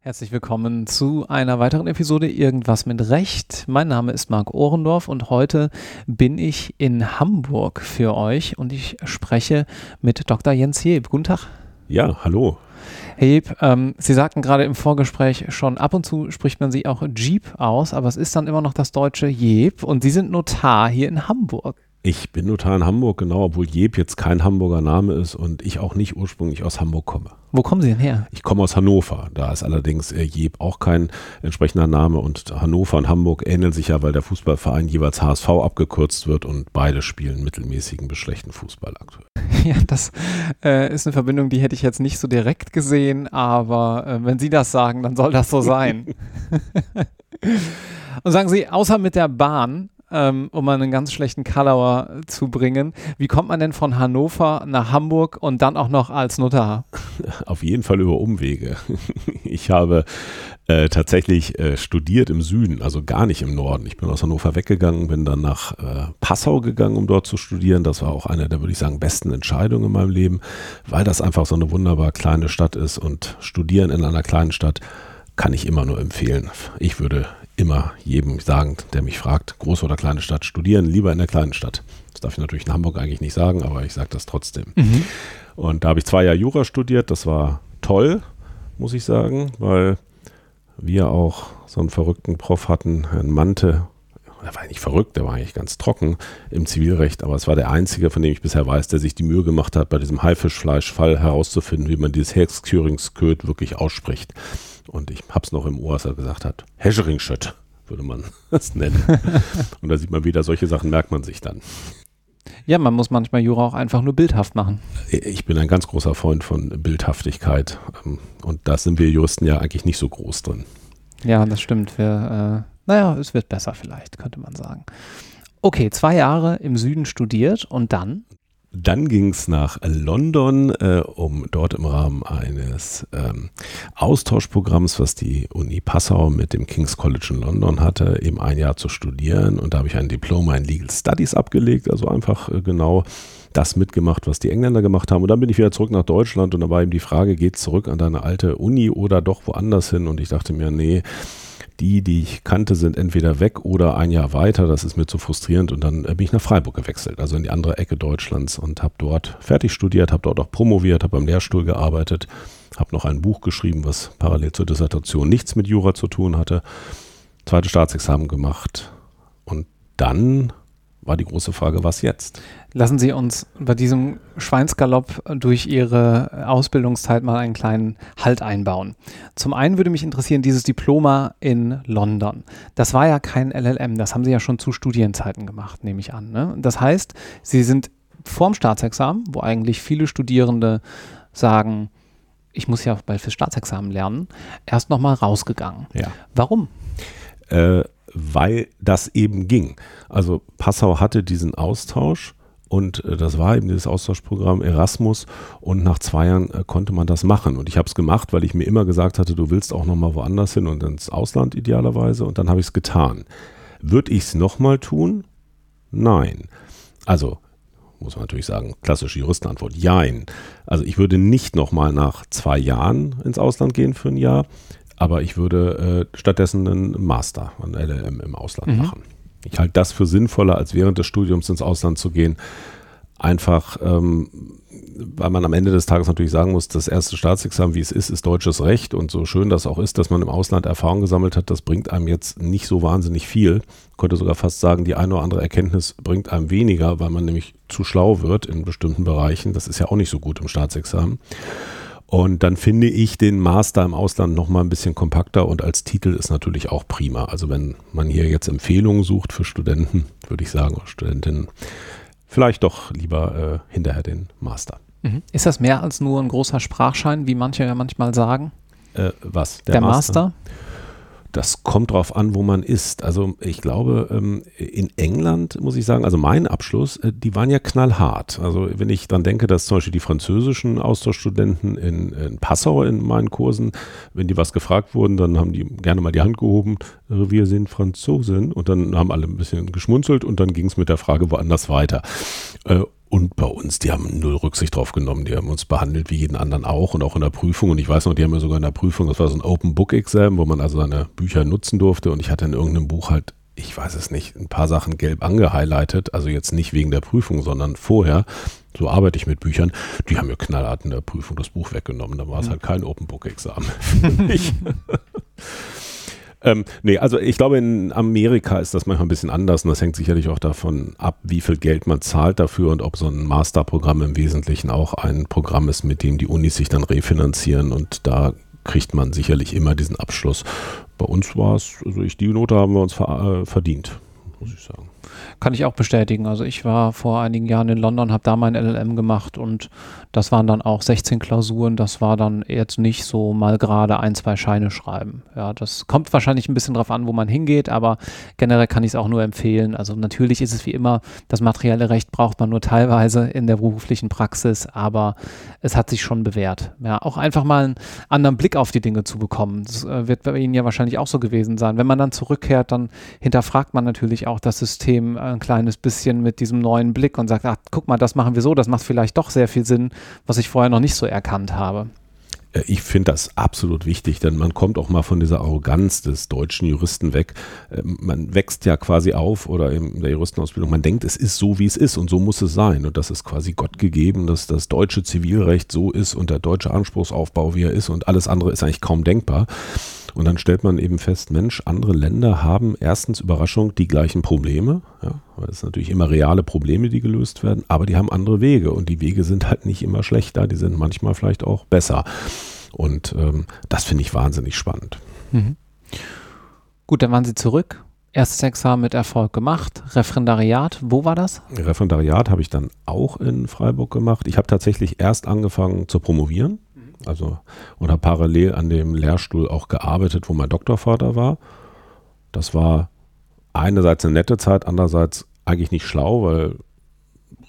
Herzlich willkommen zu einer weiteren Episode Irgendwas mit Recht. Mein Name ist Marc Ohrendorf und heute bin ich in Hamburg für euch und ich spreche mit Dr. Jens Jeb. Guten Tag. Ja, hallo. Jeb, ähm, Sie sagten gerade im Vorgespräch schon, ab und zu spricht man Sie auch Jeep aus, aber es ist dann immer noch das deutsche Jeb und Sie sind Notar hier in Hamburg. Ich bin Notar in Hamburg, genau, obwohl Jeb jetzt kein Hamburger Name ist und ich auch nicht ursprünglich aus Hamburg komme. Wo kommen Sie denn her? Ich komme aus Hannover. Da ist allerdings äh, Jeb auch kein entsprechender Name und Hannover und Hamburg ähneln sich ja, weil der Fußballverein jeweils HSV abgekürzt wird und beide spielen mittelmäßigen bis schlechten Fußball aktuell. Ja, das äh, ist eine Verbindung, die hätte ich jetzt nicht so direkt gesehen, aber äh, wenn Sie das sagen, dann soll das so sein. und sagen Sie, außer mit der Bahn, ähm, um mal einen ganz schlechten Kalauer zu bringen. Wie kommt man denn von Hannover nach Hamburg und dann auch noch als Notar? Auf jeden Fall über Umwege. Ich habe äh, tatsächlich äh, studiert im Süden, also gar nicht im Norden. Ich bin aus Hannover weggegangen, bin dann nach äh, Passau gegangen, um dort zu studieren. Das war auch eine der, würde ich sagen, besten Entscheidungen in meinem Leben, weil das einfach so eine wunderbar kleine Stadt ist und studieren in einer kleinen Stadt kann ich immer nur empfehlen. Ich würde immer jedem sagen, der mich fragt, große oder kleine Stadt, studieren lieber in der kleinen Stadt. Das darf ich natürlich in Hamburg eigentlich nicht sagen, aber ich sage das trotzdem. Mhm. Und da habe ich zwei Jahre Jura studiert. Das war toll, muss ich sagen, weil wir auch so einen verrückten Prof hatten, Herrn Mante. Der war nicht verrückt, der war eigentlich ganz trocken im Zivilrecht, aber es war der einzige, von dem ich bisher weiß, der sich die Mühe gemacht hat, bei diesem Haifischfleischfall herauszufinden, wie man dieses Hexküringsköd wirklich ausspricht. Und ich habe es noch im Ohr, als er gesagt hat, Hescheringschött würde man das nennen. Und da sieht man wieder, solche Sachen merkt man sich dann. Ja, man muss manchmal Jura auch einfach nur bildhaft machen. Ich bin ein ganz großer Freund von Bildhaftigkeit. Und da sind wir Juristen ja eigentlich nicht so groß drin. Ja, das stimmt. Wir, äh, naja, es wird besser vielleicht, könnte man sagen. Okay, zwei Jahre im Süden studiert und dann? Dann ging es nach London, äh, um dort im Rahmen eines ähm, Austauschprogramms, was die Uni Passau mit dem King's College in London hatte, eben ein Jahr zu studieren. Und da habe ich ein Diploma in Legal Studies abgelegt, also einfach äh, genau das mitgemacht, was die Engländer gemacht haben. Und dann bin ich wieder zurück nach Deutschland und da war eben die Frage, geht zurück an deine alte Uni oder doch woanders hin? Und ich dachte mir, nee, die, die ich kannte, sind entweder weg oder ein Jahr weiter. Das ist mir zu frustrierend. Und dann äh, bin ich nach Freiburg gewechselt, also in die andere Ecke Deutschlands und habe dort fertig studiert, habe dort auch promoviert, habe am Lehrstuhl gearbeitet, habe noch ein Buch geschrieben, was parallel zur Dissertation nichts mit Jura zu tun hatte. Zweite Staatsexamen gemacht. Und dann war die große Frage, was jetzt? Lassen Sie uns bei diesem Schweinsgalopp durch Ihre Ausbildungszeit mal einen kleinen Halt einbauen. Zum einen würde mich interessieren, dieses Diploma in London. Das war ja kein LLM, das haben Sie ja schon zu Studienzeiten gemacht, nehme ich an. Ne? Das heißt, Sie sind vorm Staatsexamen, wo eigentlich viele Studierende sagen, ich muss ja bald fürs Staatsexamen lernen, erst nochmal rausgegangen. Ja. Warum? Äh, weil das eben ging. Also Passau hatte diesen Austausch und äh, das war eben dieses Austauschprogramm Erasmus und nach zwei Jahren äh, konnte man das machen. Und ich habe es gemacht, weil ich mir immer gesagt hatte, du willst auch nochmal woanders hin und ins Ausland idealerweise und dann habe ich es getan. Würde ich es nochmal tun? Nein. Also muss man natürlich sagen, klassische Juristenantwort, jein. Also ich würde nicht nochmal nach zwei Jahren ins Ausland gehen für ein Jahr aber ich würde äh, stattdessen einen Master, ein LLM im Ausland mhm. machen. Ich halte das für sinnvoller, als während des Studiums ins Ausland zu gehen. Einfach, ähm, weil man am Ende des Tages natürlich sagen muss, das erste Staatsexamen, wie es ist, ist deutsches Recht. Und so schön das auch ist, dass man im Ausland Erfahrung gesammelt hat, das bringt einem jetzt nicht so wahnsinnig viel. Ich könnte sogar fast sagen, die eine oder andere Erkenntnis bringt einem weniger, weil man nämlich zu schlau wird in bestimmten Bereichen. Das ist ja auch nicht so gut im Staatsexamen. Und dann finde ich den Master im Ausland nochmal ein bisschen kompakter und als Titel ist natürlich auch prima. Also wenn man hier jetzt Empfehlungen sucht für Studenten, würde ich sagen, Studentinnen, vielleicht doch lieber äh, hinterher den Master. Mhm. Ist das mehr als nur ein großer Sprachschein, wie manche ja manchmal sagen? Äh, was? Der, Der Master? Master? Das kommt drauf an, wo man ist. Also ich glaube, ähm, in England muss ich sagen, also mein Abschluss, äh, die waren ja knallhart. Also wenn ich dann denke, dass zum Beispiel die französischen Austauschstudenten in, in Passau in meinen Kursen, wenn die was gefragt wurden, dann haben die gerne mal die Hand gehoben, äh, wir sind Franzosen und dann haben alle ein bisschen geschmunzelt und dann ging es mit der Frage woanders weiter. Und bei uns, die haben null Rücksicht drauf genommen. Die haben uns behandelt wie jeden anderen auch und auch in der Prüfung. Und ich weiß noch, die haben ja sogar in der Prüfung, das war so ein Open Book Exam, wo man also seine Bücher nutzen durfte. Und ich hatte in irgendeinem Buch halt, ich weiß es nicht, ein paar Sachen gelb angehighlightet. Also jetzt nicht wegen der Prüfung, sondern vorher. So arbeite ich mit Büchern. Die haben mir knallhart in der Prüfung das Buch weggenommen. Da war es mhm. halt kein Open Book Examen. Ähm, nee, also ich glaube, in Amerika ist das manchmal ein bisschen anders und das hängt sicherlich auch davon ab, wie viel Geld man zahlt dafür und ob so ein Masterprogramm im Wesentlichen auch ein Programm ist, mit dem die Unis sich dann refinanzieren und da kriegt man sicherlich immer diesen Abschluss. Bei uns war es, also ich, die Note haben wir uns äh, verdient, muss ich sagen. Kann ich auch bestätigen. Also ich war vor einigen Jahren in London, habe da mein LLM gemacht und das waren dann auch 16 Klausuren. Das war dann jetzt nicht so mal gerade ein, zwei Scheine schreiben. Ja, das kommt wahrscheinlich ein bisschen drauf an, wo man hingeht, aber generell kann ich es auch nur empfehlen. Also natürlich ist es wie immer, das materielle Recht braucht man nur teilweise in der beruflichen Praxis, aber es hat sich schon bewährt. Ja, auch einfach mal einen anderen Blick auf die Dinge zu bekommen. Das äh, wird bei Ihnen ja wahrscheinlich auch so gewesen sein. Wenn man dann zurückkehrt, dann hinterfragt man natürlich auch das System ein kleines bisschen mit diesem neuen Blick und sagt, ach, guck mal, das machen wir so, das macht vielleicht doch sehr viel Sinn, was ich vorher noch nicht so erkannt habe. Äh, ich finde das absolut wichtig, denn man kommt auch mal von dieser Arroganz des deutschen Juristen weg. Ähm, man wächst ja quasi auf oder in der Juristenausbildung, man denkt, es ist so, wie es ist und so muss es sein. Und das ist quasi Gott gegeben, dass das deutsche Zivilrecht so ist und der deutsche Anspruchsaufbau, wie er ist und alles andere ist eigentlich kaum denkbar. Und dann stellt man eben fest, Mensch, andere Länder haben erstens Überraschung die gleichen Probleme. Ja, weil es natürlich immer reale Probleme, die gelöst werden, aber die haben andere Wege und die Wege sind halt nicht immer schlechter, die sind manchmal vielleicht auch besser. Und ähm, das finde ich wahnsinnig spannend. Mhm. Gut, dann waren Sie zurück. Erstes Examen mit Erfolg gemacht. Referendariat, wo war das? Referendariat habe ich dann auch in Freiburg gemacht. Ich habe tatsächlich erst angefangen zu promovieren also oder parallel an dem Lehrstuhl auch gearbeitet, wo mein Doktorvater war. Das war einerseits eine nette Zeit, andererseits eigentlich nicht schlau, weil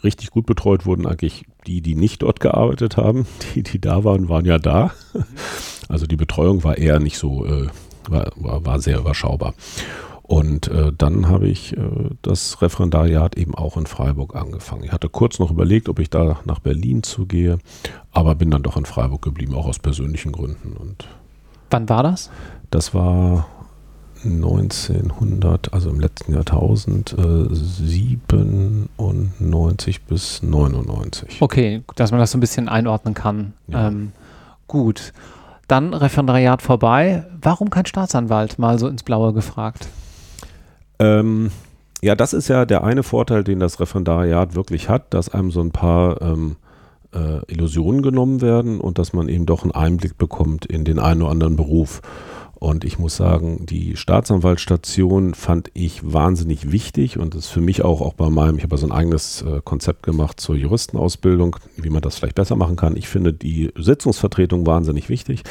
richtig gut betreut wurden eigentlich die, die nicht dort gearbeitet haben. Die, die da waren, waren ja da. Also die Betreuung war eher nicht so, äh, war, war, war sehr überschaubar. Und äh, dann habe ich äh, das Referendariat eben auch in Freiburg angefangen. Ich hatte kurz noch überlegt, ob ich da nach Berlin zugehe, aber bin dann doch in Freiburg geblieben, auch aus persönlichen Gründen. Und Wann war das? Das war 1900, also im letzten Jahrtausend, äh, 97 bis 99. Okay, dass man das so ein bisschen einordnen kann. Ja. Ähm, gut. Dann Referendariat vorbei. Warum kein Staatsanwalt? Mal so ins Blaue gefragt. Ähm, ja, das ist ja der eine Vorteil, den das Referendariat wirklich hat, dass einem so ein paar ähm, äh, Illusionen genommen werden und dass man eben doch einen Einblick bekommt in den einen oder anderen Beruf. Und ich muss sagen, die Staatsanwaltsstation fand ich wahnsinnig wichtig und ist für mich auch, auch bei meinem, ich habe so ein eigenes äh, Konzept gemacht zur Juristenausbildung, wie man das vielleicht besser machen kann. Ich finde die Sitzungsvertretung wahnsinnig wichtig.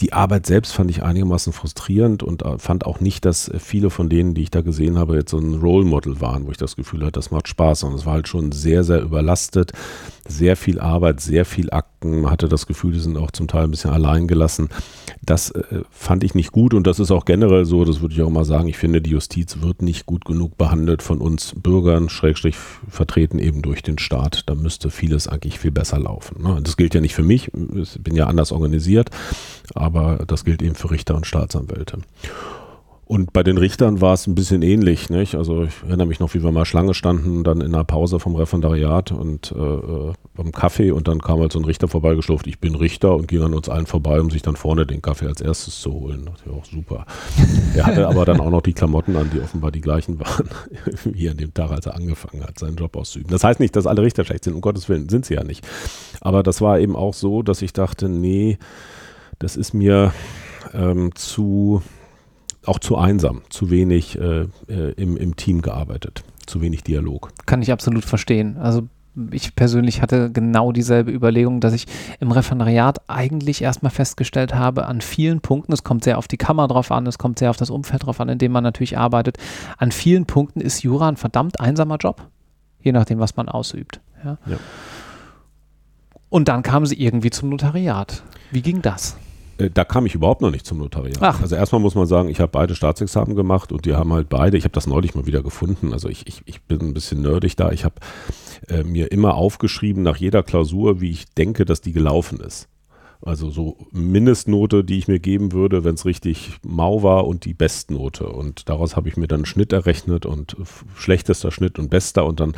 Die Arbeit selbst fand ich einigermaßen frustrierend und äh, fand auch nicht, dass viele von denen, die ich da gesehen habe, jetzt so ein Role Model waren, wo ich das Gefühl hatte, das macht Spaß. Und es war halt schon sehr, sehr überlastet, sehr viel Arbeit, sehr viel Akten. Man hatte das Gefühl, die sind auch zum Teil ein bisschen allein gelassen. Das äh, fand ich nicht gut und das ist auch generell so, das würde ich auch mal sagen. Ich finde, die Justiz wird nicht gut genug behandelt von uns Bürgern, Schrägstrich vertreten eben durch den Staat. Da müsste vieles eigentlich viel besser laufen. Ne? Das gilt ja nicht für mich, ich bin ja anders organisiert, aber das gilt eben für Richter und Staatsanwälte. Und bei den Richtern war es ein bisschen ähnlich. Nicht? Also ich erinnere mich noch, wie wir mal Schlange standen, dann in der Pause vom Referendariat und äh, beim Kaffee und dann kam halt so ein Richter vorbeigeschlurft, ich bin Richter und ging an uns allen vorbei, um sich dann vorne den Kaffee als erstes zu holen. Das war auch super. er hatte aber dann auch noch die Klamotten an, die offenbar die gleichen waren, wie an dem Tag, als er angefangen hat, seinen Job auszuüben. Das heißt nicht, dass alle Richter schlecht sind, um Gottes Willen, sind sie ja nicht. Aber das war eben auch so, dass ich dachte, nee, das ist mir ähm, zu auch zu einsam, zu wenig äh, äh, im, im Team gearbeitet, zu wenig Dialog. Kann ich absolut verstehen. Also ich persönlich hatte genau dieselbe Überlegung, dass ich im Referendariat eigentlich erstmal festgestellt habe, an vielen Punkten, es kommt sehr auf die Kammer drauf an, es kommt sehr auf das Umfeld drauf an, in dem man natürlich arbeitet, an vielen Punkten ist Jura ein verdammt einsamer Job, je nachdem, was man ausübt. Ja. ja. Und dann kamen sie irgendwie zum Notariat. Wie ging das? Äh, da kam ich überhaupt noch nicht zum Notariat. Ach. Also erstmal muss man sagen, ich habe beide Staatsexamen gemacht und die haben halt beide, ich habe das neulich mal wieder gefunden, also ich, ich, ich bin ein bisschen nerdig da, ich habe äh, mir immer aufgeschrieben nach jeder Klausur, wie ich denke, dass die gelaufen ist. Also so Mindestnote, die ich mir geben würde, wenn es richtig mau war und die Bestnote. Und daraus habe ich mir dann einen Schnitt errechnet und schlechtester Schnitt und bester und dann,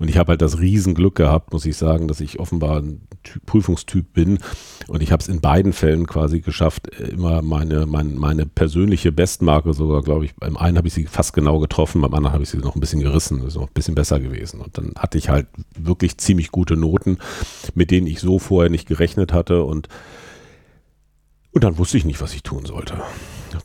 und ich habe halt das Riesenglück gehabt, muss ich sagen, dass ich offenbar ein typ, Prüfungstyp bin. Und ich habe es in beiden Fällen quasi geschafft, immer meine, meine, meine persönliche Bestmarke sogar, glaube ich, beim einen habe ich sie fast genau getroffen, beim anderen habe ich sie noch ein bisschen gerissen, ist noch ein bisschen besser gewesen. Und dann hatte ich halt wirklich ziemlich gute Noten, mit denen ich so vorher nicht gerechnet hatte und und dann wusste ich nicht, was ich tun sollte.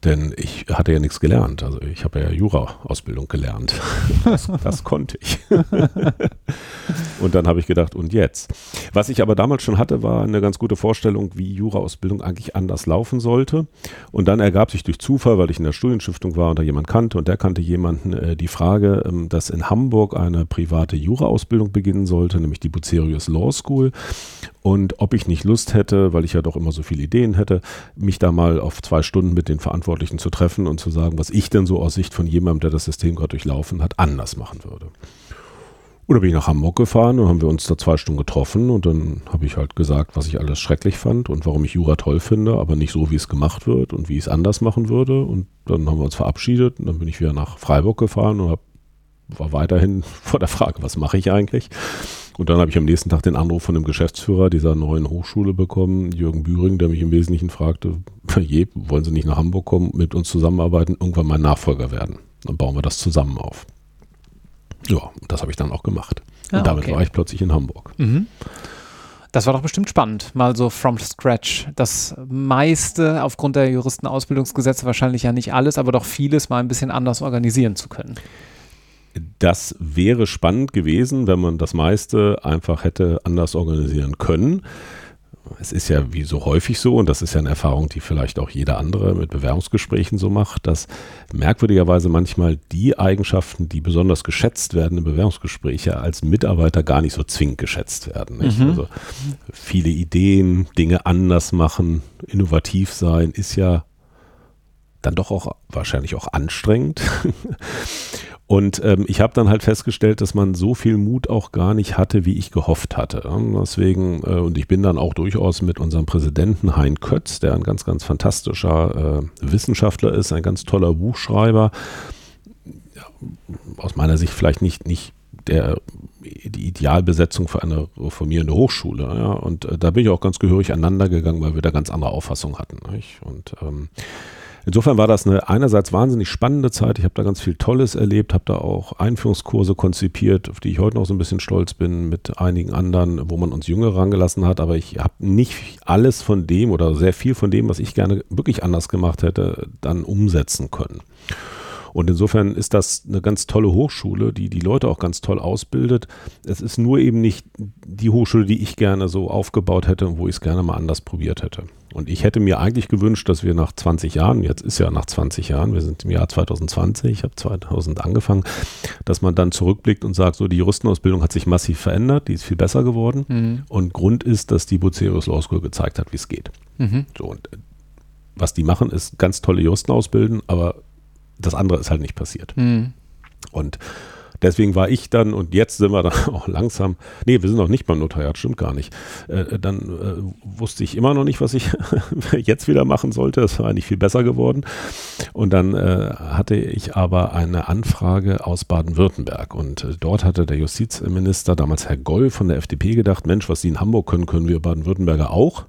Denn ich hatte ja nichts gelernt. Also ich habe ja Jura-Ausbildung gelernt. Das, das konnte ich. und dann habe ich gedacht, und jetzt? Was ich aber damals schon hatte, war eine ganz gute Vorstellung, wie Jura-Ausbildung eigentlich anders laufen sollte. Und dann ergab sich durch Zufall, weil ich in der Studienstiftung war und da jemand kannte und der kannte jemanden, äh, die Frage, ähm, dass in Hamburg eine private Jura-Ausbildung beginnen sollte, nämlich die Bucerius Law School. Und ob ich nicht Lust hätte, weil ich ja doch immer so viele Ideen hätte, mich da mal auf zwei Stunden mit den Verantwortlichen zu treffen und zu sagen, was ich denn so aus Sicht von jemandem, der das System gerade durchlaufen hat, anders machen würde. Oder bin ich nach Hamburg gefahren und haben wir uns da zwei Stunden getroffen und dann habe ich halt gesagt, was ich alles schrecklich fand und warum ich Jura toll finde, aber nicht so, wie es gemacht wird und wie ich es anders machen würde. Und dann haben wir uns verabschiedet und dann bin ich wieder nach Freiburg gefahren und hab, war weiterhin vor der Frage, was mache ich eigentlich? Und dann habe ich am nächsten Tag den Anruf von dem Geschäftsführer dieser neuen Hochschule bekommen, Jürgen Büring, der mich im Wesentlichen fragte, je, wollen Sie nicht nach Hamburg kommen, mit uns zusammenarbeiten, irgendwann mein Nachfolger werden. Dann bauen wir das zusammen auf. Ja, das habe ich dann auch gemacht. Ah, und damit okay. war ich plötzlich in Hamburg. Mhm. Das war doch bestimmt spannend, mal so from scratch. Das meiste aufgrund der Juristenausbildungsgesetze, wahrscheinlich ja nicht alles, aber doch vieles mal ein bisschen anders organisieren zu können. Das wäre spannend gewesen, wenn man das meiste einfach hätte anders organisieren können. Es ist ja wie so häufig so, und das ist ja eine Erfahrung, die vielleicht auch jeder andere mit Bewerbungsgesprächen so macht, dass merkwürdigerweise manchmal die Eigenschaften, die besonders geschätzt werden im Bewerbungsgespräch, als Mitarbeiter gar nicht so zwingend geschätzt werden. Mhm. Also viele Ideen, Dinge anders machen, innovativ sein, ist ja dann doch auch wahrscheinlich auch anstrengend. Und ähm, ich habe dann halt festgestellt, dass man so viel Mut auch gar nicht hatte, wie ich gehofft hatte. Deswegen, äh, und ich bin dann auch durchaus mit unserem Präsidenten Hein Kötz, der ein ganz, ganz fantastischer äh, Wissenschaftler ist, ein ganz toller Buchschreiber, ja, aus meiner Sicht vielleicht nicht, nicht der, die Idealbesetzung für eine reformierende Hochschule. Ja? Und äh, da bin ich auch ganz gehörig aneinander gegangen, weil wir da ganz andere Auffassungen hatten. Nicht? Und ähm, Insofern war das eine einerseits wahnsinnig spannende Zeit. Ich habe da ganz viel Tolles erlebt, habe da auch Einführungskurse konzipiert, auf die ich heute noch so ein bisschen stolz bin, mit einigen anderen, wo man uns Jüngere rangelassen hat. Aber ich habe nicht alles von dem oder sehr viel von dem, was ich gerne wirklich anders gemacht hätte, dann umsetzen können. Und insofern ist das eine ganz tolle Hochschule, die die Leute auch ganz toll ausbildet. Es ist nur eben nicht die Hochschule, die ich gerne so aufgebaut hätte und wo ich es gerne mal anders probiert hätte. Und ich hätte mir eigentlich gewünscht, dass wir nach 20 Jahren, jetzt ist ja nach 20 Jahren, wir sind im Jahr 2020, ich habe 2000 angefangen, dass man dann zurückblickt und sagt, so die Juristenausbildung hat sich massiv verändert, die ist viel besser geworden. Mhm. Und Grund ist, dass die Bucerius Law School gezeigt hat, wie es geht. Mhm. So, und äh, was die machen, ist ganz tolle Juristen ausbilden, aber das andere ist halt nicht passiert. Mhm. Und deswegen war ich dann, und jetzt sind wir dann auch langsam, nee, wir sind noch nicht beim Notariat, stimmt gar nicht. Äh, dann äh, wusste ich immer noch nicht, was ich jetzt wieder machen sollte. Es war eigentlich viel besser geworden. Und dann äh, hatte ich aber eine Anfrage aus Baden-Württemberg. Und äh, dort hatte der Justizminister, damals Herr Goll von der FDP, gedacht, Mensch, was Sie in Hamburg können, können wir Baden-Württemberger auch.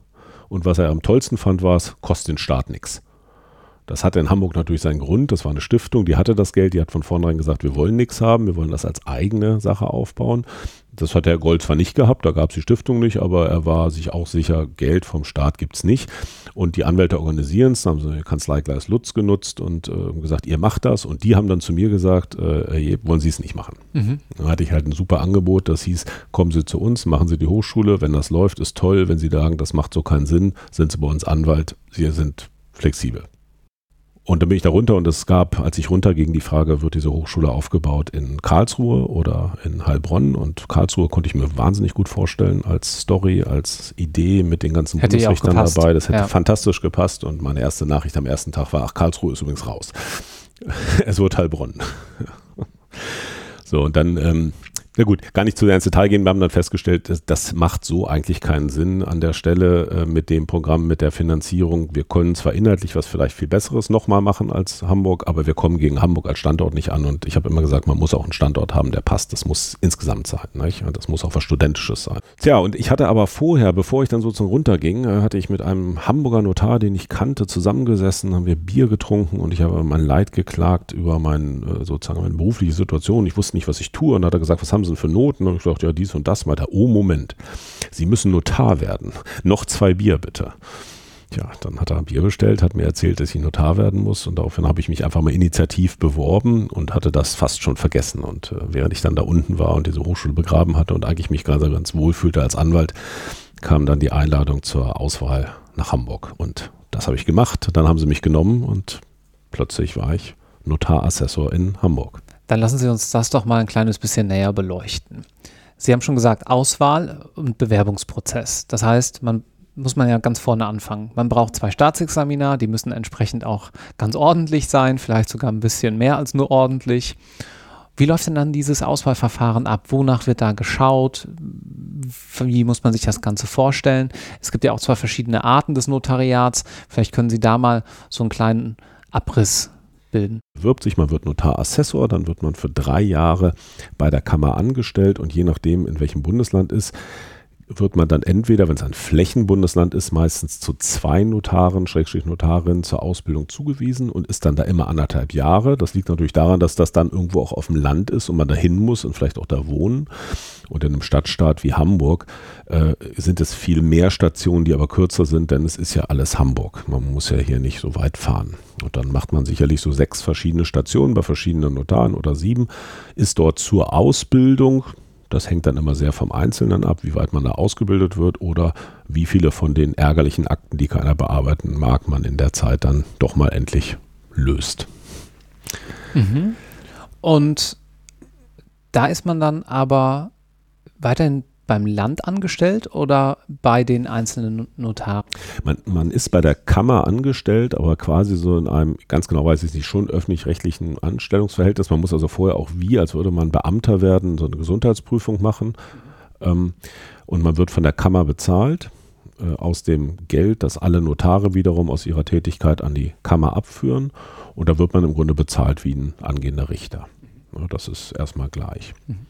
Und was er am tollsten fand, war es, kostet den Staat nichts. Das hatte in Hamburg natürlich seinen Grund. Das war eine Stiftung, die hatte das Geld, die hat von vornherein gesagt, wir wollen nichts haben, wir wollen das als eigene Sache aufbauen. Das hat Herr Gold zwar nicht gehabt, da gab es die Stiftung nicht, aber er war sich auch sicher, Geld vom Staat gibt es nicht. Und die Anwälte organisieren es, haben sie eine Kanzlei Gleis Lutz genutzt und äh, gesagt, ihr macht das. Und die haben dann zu mir gesagt, äh, wollen Sie es nicht machen. Mhm. Dann hatte ich halt ein super Angebot, das hieß, kommen Sie zu uns, machen Sie die Hochschule, wenn das läuft, ist toll. Wenn Sie sagen, das macht so keinen Sinn, sind Sie bei uns Anwalt, Sie sind flexibel. Und dann bin ich da runter und es gab, als ich runterging, die Frage, wird diese Hochschule aufgebaut in Karlsruhe oder in Heilbronn? Und Karlsruhe konnte ich mir wahnsinnig gut vorstellen als Story, als Idee mit den ganzen hätte Bundesrichtern dabei. Das hätte ja. fantastisch gepasst. Und meine erste Nachricht am ersten Tag war, ach, Karlsruhe ist übrigens raus. es wird Heilbronn. so, und dann ähm, na gut, gar nicht zu sehr ins Detail gehen. Wir haben dann festgestellt, das, das macht so eigentlich keinen Sinn an der Stelle äh, mit dem Programm, mit der Finanzierung. Wir können zwar inhaltlich was vielleicht viel Besseres nochmal machen als Hamburg, aber wir kommen gegen Hamburg als Standort nicht an. Und ich habe immer gesagt, man muss auch einen Standort haben, der passt. Das muss insgesamt sein. Nicht? Und das muss auch was Studentisches sein. Tja, und ich hatte aber vorher, bevor ich dann sozusagen runterging, äh, hatte ich mit einem Hamburger Notar, den ich kannte, zusammengesessen, haben wir Bier getrunken und ich habe mein Leid geklagt über mein, äh, sozusagen meine berufliche Situation. Ich wusste nicht, was ich tue. Und hat er gesagt, was haben Denn für Noten? Und dachte, ja, dies und das. Meinte oh Moment, Sie müssen Notar werden. Noch zwei Bier bitte. Tja, dann hat er ein Bier bestellt, hat mir erzählt, dass ich Notar werden muss und daraufhin habe ich mich einfach mal initiativ beworben und hatte das fast schon vergessen. Und äh, während ich dann da unten war und diese Hochschule begraben hatte und eigentlich mich ganz, ganz wohl fühlte als Anwalt, kam dann die Einladung zur Auswahl nach Hamburg und das habe ich gemacht. Dann haben sie mich genommen und plötzlich war ich Notarassessor in Hamburg. Dann lassen Sie uns das doch mal ein kleines bisschen näher beleuchten. Sie haben schon gesagt, Auswahl und Bewerbungsprozess. Das heißt, man muss man ja ganz vorne anfangen. Man braucht zwei Staatsexamina, die müssen entsprechend auch ganz ordentlich sein, vielleicht sogar ein bisschen mehr als nur ordentlich. Wie läuft denn dann dieses Auswahlverfahren ab? Wonach wird da geschaut? Wie muss man sich das Ganze vorstellen? Es gibt ja auch zwei verschiedene Arten des Notariats. Vielleicht können Sie da mal so einen kleinen Abriss bilden. Wirbt sich, man wird Notarassessor, dann wird man für drei Jahre bei der Kammer angestellt und je nachdem, in welchem Bundesland ist, wird man dann entweder, wenn es ein Flächenbundesland ist, meistens zu zwei Notaren, Schrägstrich Notarinnen zur Ausbildung zugewiesen und ist dann da immer anderthalb Jahre. Das liegt natürlich daran, dass das dann irgendwo auch auf dem Land ist und man da hin muss und vielleicht auch da wohnen. Und in einem Stadtstaat wie Hamburg äh, sind es viel mehr Stationen, die aber kürzer sind, denn es ist ja alles Hamburg. Man muss ja hier nicht so weit fahren. Und dann macht man sicherlich so sechs verschiedene Stationen bei verschiedenen Notaren oder sieben, ist dort zur Ausbildung das hängt dann immer sehr vom Einzelnen ab, wie weit man da ausgebildet wird oder wie viele von den ärgerlichen Akten, die keiner bearbeiten mag, man in der Zeit dann doch mal endlich löst. Mhm. Und da ist man dann aber weiterhin beim Land angestellt oder bei den einzelnen Notaren? Man, man, ist bei der Kammer angestellt, aber quasi so in einem, ganz genau weiß ich nicht, schon öffentlich-rechtlichen Anstellungsverhältnis. Man muss also vorher auch wie, als würde man Beamter werden, so eine Gesundheitsprüfung machen. Ähm, und man wird von der Kammer bezahlt äh, aus dem Geld, das alle Notare wiederum aus ihrer Tätigkeit an die Kammer abführen. Und da wird man im Grunde bezahlt wie ein angehender Richter. Ja, das ist erstmal gleich. Mhm.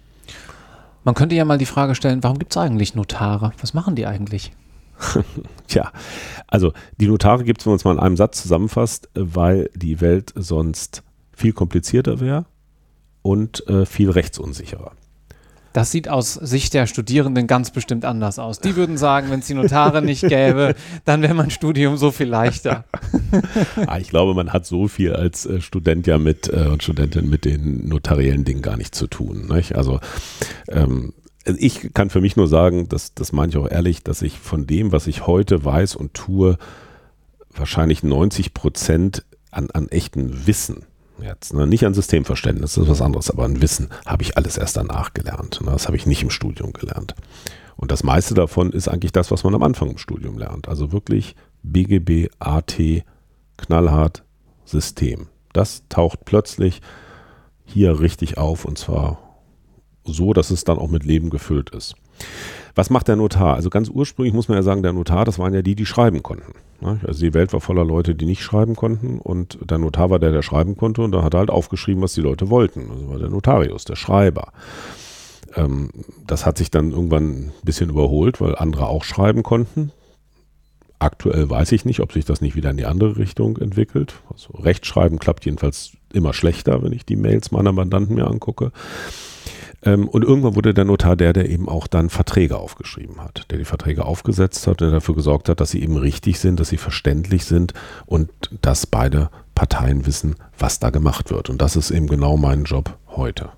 Man könnte ja mal die Frage stellen, warum gibt es eigentlich Notare? Was machen die eigentlich? Tja, also die Notare gibt es, wenn man es mal in einem Satz zusammenfasst, weil die Welt sonst viel komplizierter wäre und äh, viel rechtsunsicherer. Das sieht aus Sicht der Studierenden ganz bestimmt anders aus. Die würden sagen, wenn es die Notare nicht gäbe, dann wäre mein Studium so viel leichter. ah, ich glaube, man hat so viel als äh, Student ja mit äh, und Studentin mit den notariellen Dingen gar nicht zu tun. Nicht? Also ähm, ich kann für mich nur sagen, dass das meine ich auch ehrlich, dass ich von dem, was ich heute weiß und tue, wahrscheinlich 90 Prozent an, an echten Wissen jetzt. Ne? Nicht an Systemverständnis, das ist was anderes, aber an Wissen habe ich alles erst danach gelernt. Ne? Das habe ich nicht im Studium gelernt. Und das meiste davon ist eigentlich das, was man am Anfang im Studium lernt. Also wirklich BGB, AT, knallhart System. Das taucht plötzlich hier richtig auf und zwar so, dass es dann auch mit Leben gefüllt ist. Was macht der Notar? Also ganz ursprünglich muss man ja sagen, der Notar, das waren ja die, die schreiben konnten. Ne? Also die Welt war voller Leute, die nicht schreiben konnten und der Notar war der, der schreiben konnte und da hat er halt aufgeschrieben, was die Leute wollten. Also war der Notarius, der Schreiber. Ähm, das hat sich dann irgendwann ein bisschen überholt, weil andere auch schreiben konnten. aktuell weiß ich nicht, ob sich das nicht wieder in die andere Richtung entwickelt. Also Rechtschreiben klappt jedenfalls immer schlechter, wenn ich die Mails meiner Mandanten mir angucke. Ähm, und irgendwann wurde der Notar der, der eben auch dann Verträge aufgeschrieben hat, der die Verträge aufgesetzt hat, der dafür gesorgt hat, dass sie eben richtig sind, dass sie verständlich sind und dass beide Parteien wissen, was da gemacht wird. Und das ist eben genau mein Job heute.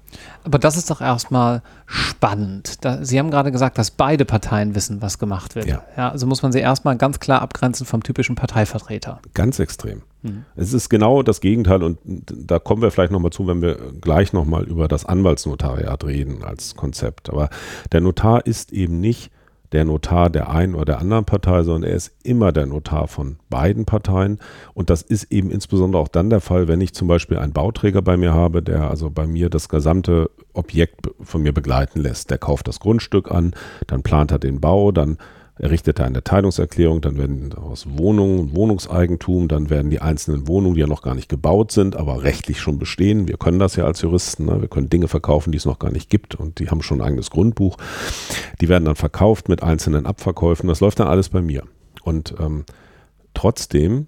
Aber das ist doch erstmal spannend. Da, sie haben gerade gesagt, dass beide Parteien wissen, was gemacht wird. Ja. ja also muss man sie erstmal ganz klar abgrenzen vom typischen Parteivertreter. Ganz extrem. Mhm. Es ist genau das Gegenteil und da kommen wir vielleicht nochmal zu, wenn wir gleich nochmal über das Anwaltsnotariat reden als Konzept. Aber der Notar ist eben nicht der Notar der einen oder der anderen Partei, sondern er ist immer der Notar von beiden Parteien. Und das ist eben insbesondere auch dann der Fall, wenn ich zum Beispiel einen Bauträger bei mir habe, der also bei mir das gesamte Objekt von mir begleiten lässt. Der kauft das Grundstück an, dann plant er den Bau, dann errichtet er eine Teilungserklärung, dann werden daraus Wohnungen, Wohnungseigentum, dann werden die einzelnen Wohnungen, die ja noch gar nicht gebaut sind, aber rechtlich schon bestehen. Wir können das ja als Juristen, ne? wir können Dinge verkaufen, die es noch gar nicht gibt und die haben schon ein eigenes Grundbuch. Die werden dann verkauft mit einzelnen Abverkäufen. Das läuft dann alles bei mir. Und ähm, trotzdem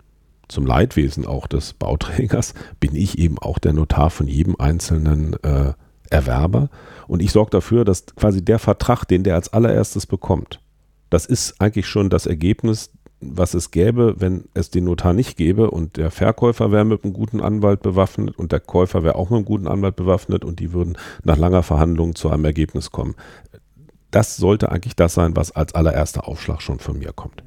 zum Leidwesen auch des Bauträgers bin ich eben auch der Notar von jedem einzelnen äh, Erwerber. Und ich sorge dafür, dass quasi der Vertrag, den der als allererstes bekommt, das ist eigentlich schon das Ergebnis, was es gäbe, wenn es den Notar nicht gäbe und der Verkäufer wäre mit einem guten Anwalt bewaffnet und der Käufer wäre auch mit einem guten Anwalt bewaffnet und die würden nach langer Verhandlung zu einem Ergebnis kommen. Das sollte eigentlich das sein, was als allererster Aufschlag schon von mir kommt.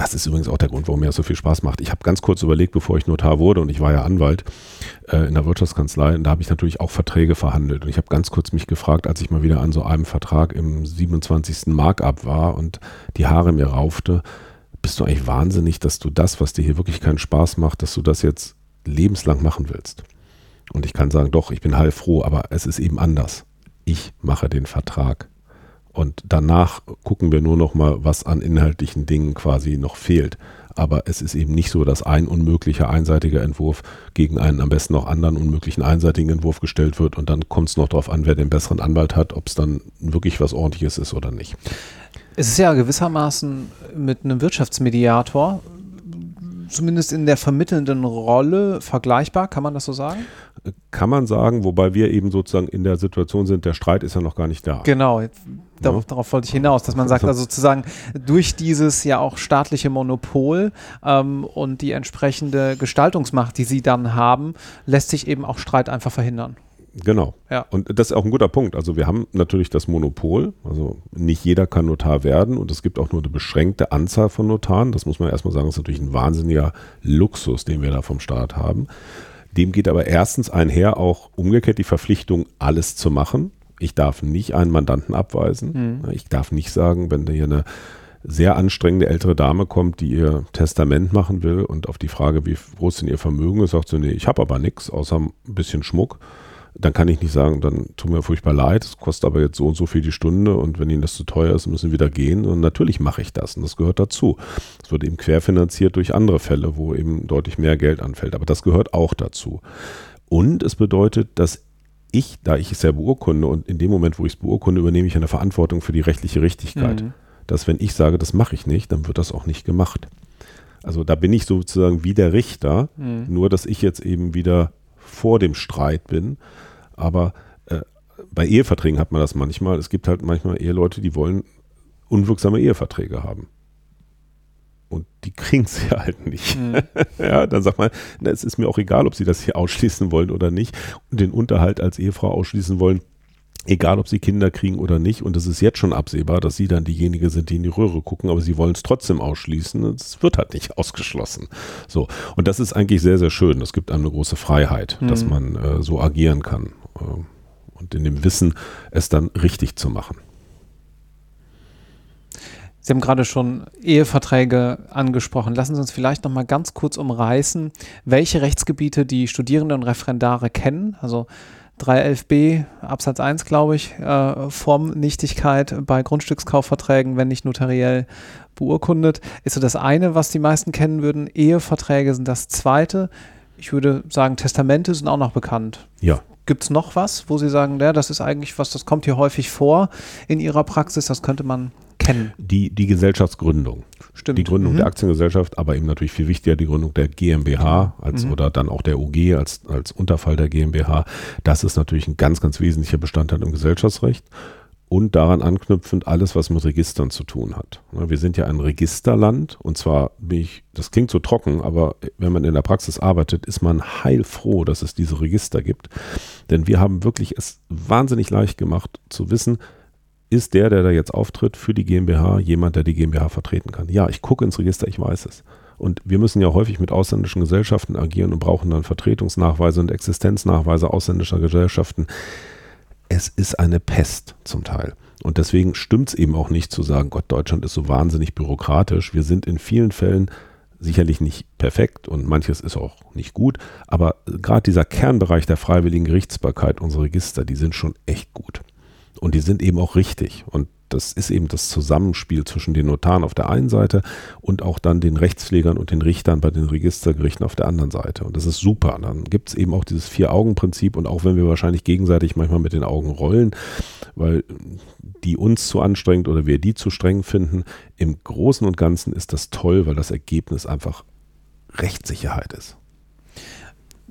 Das ist übrigens auch der Grund, warum mir das so viel Spaß macht. Ich habe ganz kurz überlegt, bevor ich Notar wurde und ich war ja Anwalt äh, in der Wirtschaftskanzlei und da habe ich natürlich auch Verträge verhandelt. Und ich habe ganz kurz mich gefragt, als ich mal wieder an so einem Vertrag im 27. Markup war und die Haare mir raufte, bist du eigentlich wahnsinnig, dass du das, was dir hier wirklich keinen Spaß macht, dass du das jetzt lebenslang machen willst. Und ich kann sagen, doch, ich bin heilfroh, aber es ist eben anders. Ich mache den Vertrag. Und danach gucken wir nur noch mal, was an inhaltlichen Dingen quasi noch fehlt. Aber es ist eben nicht so, dass ein unmöglicher einseitiger Entwurf gegen einen am besten noch anderen unmöglichen einseitigen Entwurf gestellt wird und dann kommt es noch darauf an, wer den besseren Anwalt hat, ob es dann wirklich was ordentliches ist oder nicht. Es ist ja gewissermaßen mit einem Wirtschaftsmediator zumindest in der vermittelnden Rolle vergleichbar, kann man das so sagen? Kann man sagen, wobei wir eben sozusagen in der Situation sind, der Streit ist ja noch gar nicht da. Genau, darauf, ja. darauf wollte ich hinaus, dass man sagt, also sozusagen durch dieses ja auch staatliche Monopol ähm, und die entsprechende Gestaltungsmacht, die sie dann haben, lässt sich eben auch Streit einfach verhindern. Genau. Ja. Und das ist auch ein guter Punkt. Also wir haben natürlich das Monopol. Also nicht jeder kann Notar werden und es gibt auch nur eine beschränkte Anzahl von Notaren. Das muss man erstmal sagen, das ist natürlich ein wahnsinniger Luxus, den wir da vom Staat haben. Dem geht aber erstens einher auch umgekehrt die Verpflichtung, alles zu machen. Ich darf nicht einen Mandanten abweisen. Mhm. Ich darf nicht sagen, wenn da hier eine sehr anstrengende ältere Dame kommt, die ihr Testament machen will und auf die Frage, wie groß denn ihr Vermögen ist, sagt sie, nee, ich habe aber nichts, außer ein bisschen Schmuck dann kann ich nicht sagen, dann tut mir furchtbar leid, es kostet aber jetzt so und so viel die Stunde und wenn Ihnen das zu teuer ist, müssen Sie wieder gehen. Und natürlich mache ich das und das gehört dazu. Es wird eben querfinanziert durch andere Fälle, wo eben deutlich mehr Geld anfällt, aber das gehört auch dazu. Und es bedeutet, dass ich, da ich es ja beurkunde und in dem Moment, wo ich es beurkunde, übernehme ich eine Verantwortung für die rechtliche Richtigkeit. Mhm. Dass wenn ich sage, das mache ich nicht, dann wird das auch nicht gemacht. Also da bin ich sozusagen wie der Richter, mhm. nur dass ich jetzt eben wieder vor dem Streit bin. Aber äh, bei Eheverträgen hat man das manchmal. Es gibt halt manchmal Eheleute, die wollen unwirksame Eheverträge haben. Und die kriegen sie halt nicht. Mhm. ja, dann sagt man, na, es ist mir auch egal, ob sie das hier ausschließen wollen oder nicht und den Unterhalt als Ehefrau ausschließen wollen egal ob sie Kinder kriegen oder nicht. Und es ist jetzt schon absehbar, dass sie dann diejenige sind, die in die Röhre gucken, aber sie wollen es trotzdem ausschließen. Es wird halt nicht ausgeschlossen. So. Und das ist eigentlich sehr, sehr schön. Es gibt einem eine große Freiheit, mhm. dass man äh, so agieren kann. Äh, und in dem Wissen, es dann richtig zu machen. Sie haben gerade schon Eheverträge angesprochen. Lassen Sie uns vielleicht noch mal ganz kurz umreißen, welche Rechtsgebiete die Studierenden und Referendare kennen. Also 311b Absatz 1, glaube ich, äh, Formnichtigkeit bei Grundstückskaufverträgen, wenn nicht notariell beurkundet, ist so das eine, was die meisten kennen würden. Eheverträge sind das zweite. Ich würde sagen, Testamente sind auch noch bekannt. Ja. Gibt es noch was, wo Sie sagen, ja, das ist eigentlich was, das kommt hier häufig vor in Ihrer Praxis, das könnte man kennen? Die, die Gesellschaftsgründung. Stimmt. Die Gründung Mhm. der Aktiengesellschaft, aber eben natürlich viel wichtiger die Gründung der GmbH als, Mhm. oder dann auch der UG als, als Unterfall der GmbH. Das ist natürlich ein ganz, ganz wesentlicher Bestandteil im Gesellschaftsrecht. Und daran anknüpfend alles, was mit Registern zu tun hat. Ne, Wir sind ja ein Registerland und zwar bin ich, das klingt so trocken, aber wenn man in der Praxis arbeitet, ist man heilfroh, dass es diese Register gibt. Denn wir haben wirklich es wahnsinnig leicht gemacht zu wissen, ist der, der da jetzt auftritt für die GmbH, jemand, der die GmbH vertreten kann. Ja, ich gucke ins Register, ich weiß es. Und wir müssen ja häufig mit ausländischen Gesellschaften agieren und brauchen dann Vertretungsnachweise und Existenznachweise ausländischer Gesellschaften. Es ist eine Pest zum Teil. Und deswegen stimmt es eben auch nicht zu sagen, Gott, Deutschland ist so wahnsinnig bürokratisch. Wir sind in vielen Fällen sicherlich nicht perfekt und manches ist auch nicht gut, aber gerade dieser Kernbereich der freiwilligen Gerichtsbarkeit, unsere Register, die sind schon echt gut. Und die sind eben auch richtig. Und das ist eben das Zusammenspiel zwischen den Notaren auf der einen Seite und auch dann den Rechtspflegern und den Richtern bei den Registergerichten auf der anderen Seite. Und das ist super. Dann gibt es eben auch dieses Vier-Augen-Prinzip und auch wenn wir wahrscheinlich gegenseitig manchmal mit den Augen rollen, weil die uns zu anstrengend oder wir die zu streng finden, im Großen und Ganzen ist das toll, weil das Ergebnis einfach Rechtssicherheit ist.